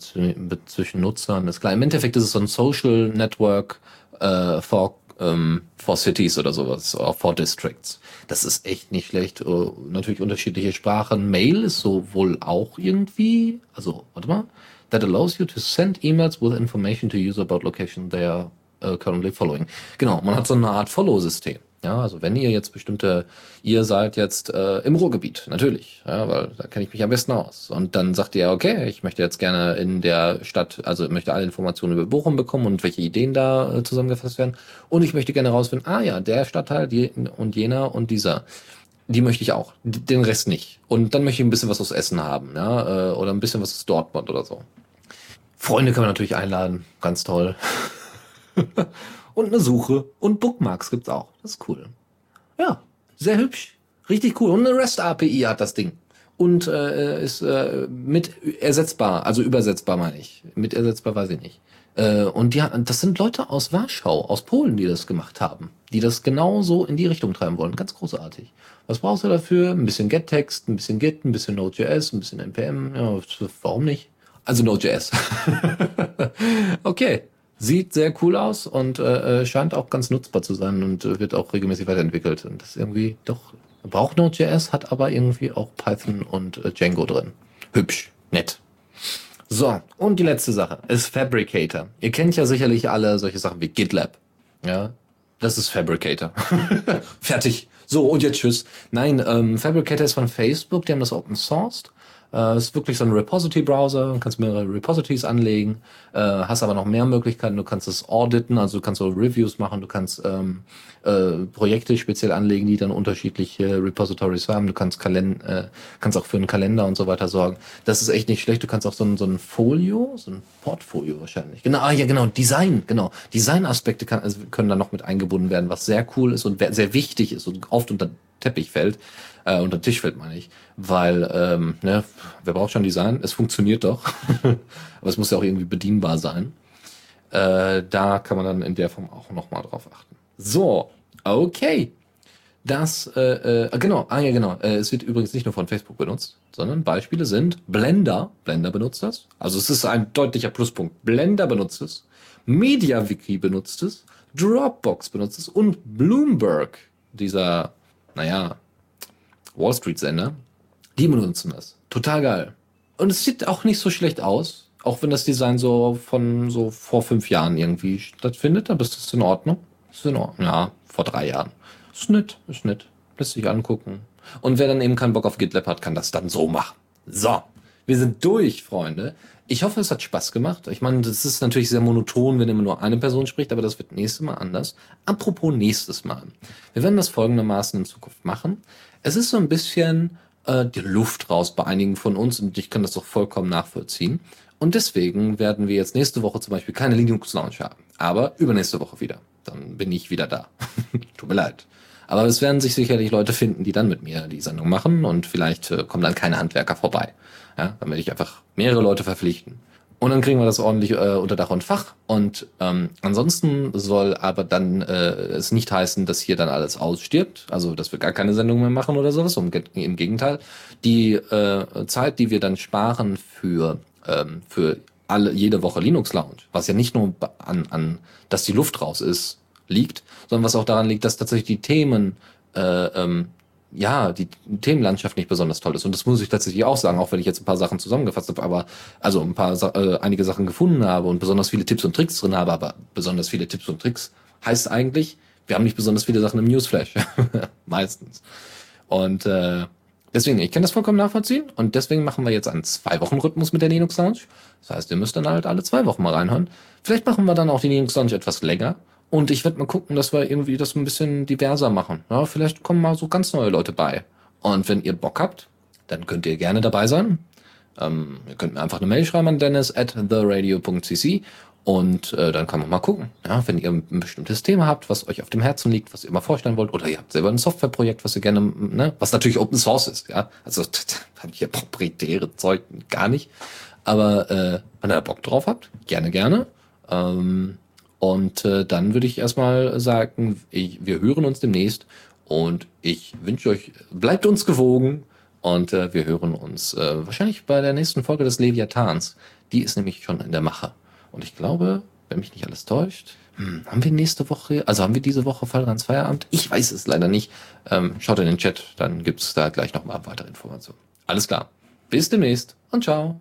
zwischen Nutzern. ist klar. Im Endeffekt ist es so ein Social Network äh, for, ähm, for Cities oder sowas, oder for Districts. Das ist echt nicht schlecht. Uh, natürlich unterschiedliche Sprachen. Mail ist so wohl auch irgendwie, also, warte mal, that allows you to send emails with information to user about location they are uh, currently following. Genau, man hat so eine Art Follow-System. Ja, also wenn ihr jetzt bestimmte, ihr seid jetzt äh, im Ruhrgebiet, natürlich, ja, weil da kenne ich mich am besten aus. Und dann sagt ihr, okay, ich möchte jetzt gerne in der Stadt, also möchte alle Informationen über Bochum bekommen und welche Ideen da äh, zusammengefasst werden. Und ich möchte gerne rausfinden, ah ja, der Stadtteil die, und jener und dieser. Die möchte ich auch, den Rest nicht. Und dann möchte ich ein bisschen was aus Essen haben, ja, äh, oder ein bisschen was aus Dortmund oder so. Freunde kann man natürlich einladen, ganz toll. und eine Suche und Bookmarks gibt's auch. Das ist cool. Ja, sehr hübsch. Richtig cool. Und eine REST-API hat das Ding. Und äh, ist äh, mit ersetzbar, also übersetzbar meine ich. Mit ersetzbar weiß ich nicht. Äh, und ja, das sind Leute aus Warschau, aus Polen, die das gemacht haben. Die das genauso in die Richtung treiben wollen. Ganz großartig. Was brauchst du dafür? Ein bisschen Get-Text, ein bisschen Git, ein bisschen Node.js, ein bisschen NPM. Ja, warum nicht? Also Node.js. okay. Sieht sehr cool aus und äh, äh, scheint auch ganz nutzbar zu sein und äh, wird auch regelmäßig weiterentwickelt. Und das ist irgendwie doch, braucht Node.js, hat aber irgendwie auch Python und äh, Django drin. Hübsch, nett. So, und die letzte Sache ist Fabricator. Ihr kennt ja sicherlich alle solche Sachen wie GitLab. Ja, das ist Fabricator. Fertig. So, und jetzt tschüss. Nein, ähm, Fabricator ist von Facebook, die haben das open sourced äh, ist wirklich so ein Repository-Browser, kannst mehrere Repositories anlegen, äh, hast aber noch mehr Möglichkeiten. Du kannst es auditen, also du kannst so Reviews machen, du kannst ähm, äh, Projekte speziell anlegen, die dann unterschiedliche Repositories haben. Du kannst Kalend äh, kannst auch für einen Kalender und so weiter sorgen. Das ist echt nicht schlecht. Du kannst auch so ein, so ein Folio, so ein Portfolio wahrscheinlich. Genau, ah, ja genau, Design, genau. Designaspekte also können da noch mit eingebunden werden, was sehr cool ist und sehr wichtig ist und oft unter Teppich fällt äh, unter Tisch fällt, meine ich. Weil, ähm, ne, wer braucht schon Design? Es funktioniert doch. Aber es muss ja auch irgendwie bedienbar sein. Äh, da kann man dann in der Form auch nochmal drauf achten. So, okay. Das, äh, äh, genau, ah ja genau, äh, es wird übrigens nicht nur von Facebook benutzt, sondern Beispiele sind Blender, Blender benutzt das, also es ist ein deutlicher Pluspunkt, Blender benutzt es, MediaWiki benutzt es, Dropbox benutzt es und Bloomberg, dieser, naja, Wall Street Sender, die benutzen das. Total geil. Und es sieht auch nicht so schlecht aus, auch wenn das Design so von so vor fünf Jahren irgendwie stattfindet, aber ist das in Ordnung? Ist in Ordnung. Ja, vor drei Jahren. Ist nett, ist nett. Lässt sich angucken. Und wer dann eben keinen Bock auf GitLab hat, kann das dann so machen. So. Wir sind durch, Freunde. Ich hoffe, es hat Spaß gemacht. Ich meine, das ist natürlich sehr monoton, wenn immer nur eine Person spricht, aber das wird nächstes Mal anders. Apropos nächstes Mal. Wir werden das folgendermaßen in Zukunft machen. Es ist so ein bisschen äh, die Luft raus bei einigen von uns und ich kann das doch vollkommen nachvollziehen. Und deswegen werden wir jetzt nächste Woche zum Beispiel keine Linux Lounge haben. Aber übernächste Woche wieder. Dann bin ich wieder da. Tut mir leid. Aber es werden sich sicherlich Leute finden, die dann mit mir die Sendung machen und vielleicht äh, kommen dann keine Handwerker vorbei. Ja, dann werde ich einfach mehrere Leute verpflichten. Und dann kriegen wir das ordentlich äh, unter Dach und Fach. Und ähm, ansonsten soll aber dann äh, es nicht heißen, dass hier dann alles ausstirbt, also dass wir gar keine Sendung mehr machen oder sowas. Um, Im Gegenteil, die äh, Zeit, die wir dann sparen für ähm, für alle jede Woche Linux Lounge, was ja nicht nur an, an dass die Luft raus ist, liegt, sondern was auch daran liegt, dass tatsächlich die Themen äh, ähm, ja, die Themenlandschaft nicht besonders toll ist. Und das muss ich tatsächlich auch sagen, auch wenn ich jetzt ein paar Sachen zusammengefasst habe, aber also ein paar äh, einige Sachen gefunden habe und besonders viele Tipps und Tricks drin habe, aber besonders viele Tipps und Tricks heißt eigentlich, wir haben nicht besonders viele Sachen im Newsflash. Meistens. Und äh, deswegen, ich kann das vollkommen nachvollziehen und deswegen machen wir jetzt einen Zwei-Wochen-Rhythmus mit der Linux Lounge. Das heißt, ihr müsst dann halt alle zwei Wochen mal reinhören. Vielleicht machen wir dann auch die Linux Lounge etwas länger und ich werde mal gucken, dass wir irgendwie das ein bisschen diverser machen. Ja, vielleicht kommen mal so ganz neue Leute bei. Und wenn ihr Bock habt, dann könnt ihr gerne dabei sein. Ähm, ihr könnt mir einfach eine Mail schreiben an dennis at theradio.cc und äh, dann kann man mal gucken. Ja, wenn ihr ein bestimmtes Thema habt, was euch auf dem Herzen liegt, was ihr mal vorstellen wollt, oder ihr habt selber ein Softwareprojekt, was ihr gerne, ne, was natürlich Open Source ist, ja. Also habe ich ja proprietäre Zeug gar nicht. Aber äh, wenn ihr Bock drauf habt, gerne, gerne. Ähm, und äh, dann würde ich erstmal sagen, ich, wir hören uns demnächst und ich wünsche euch, bleibt uns gewogen Und äh, wir hören uns äh, wahrscheinlich bei der nächsten Folge des Leviathans. Die ist nämlich schon in der Mache. Und ich glaube, wenn mich nicht alles täuscht, hm, haben wir nächste Woche, also haben wir diese Woche Fallrans Feierabend? Ich weiß es leider nicht. Ähm, schaut in den Chat, dann gibt's da gleich nochmal weitere Informationen. Alles klar. Bis demnächst und ciao.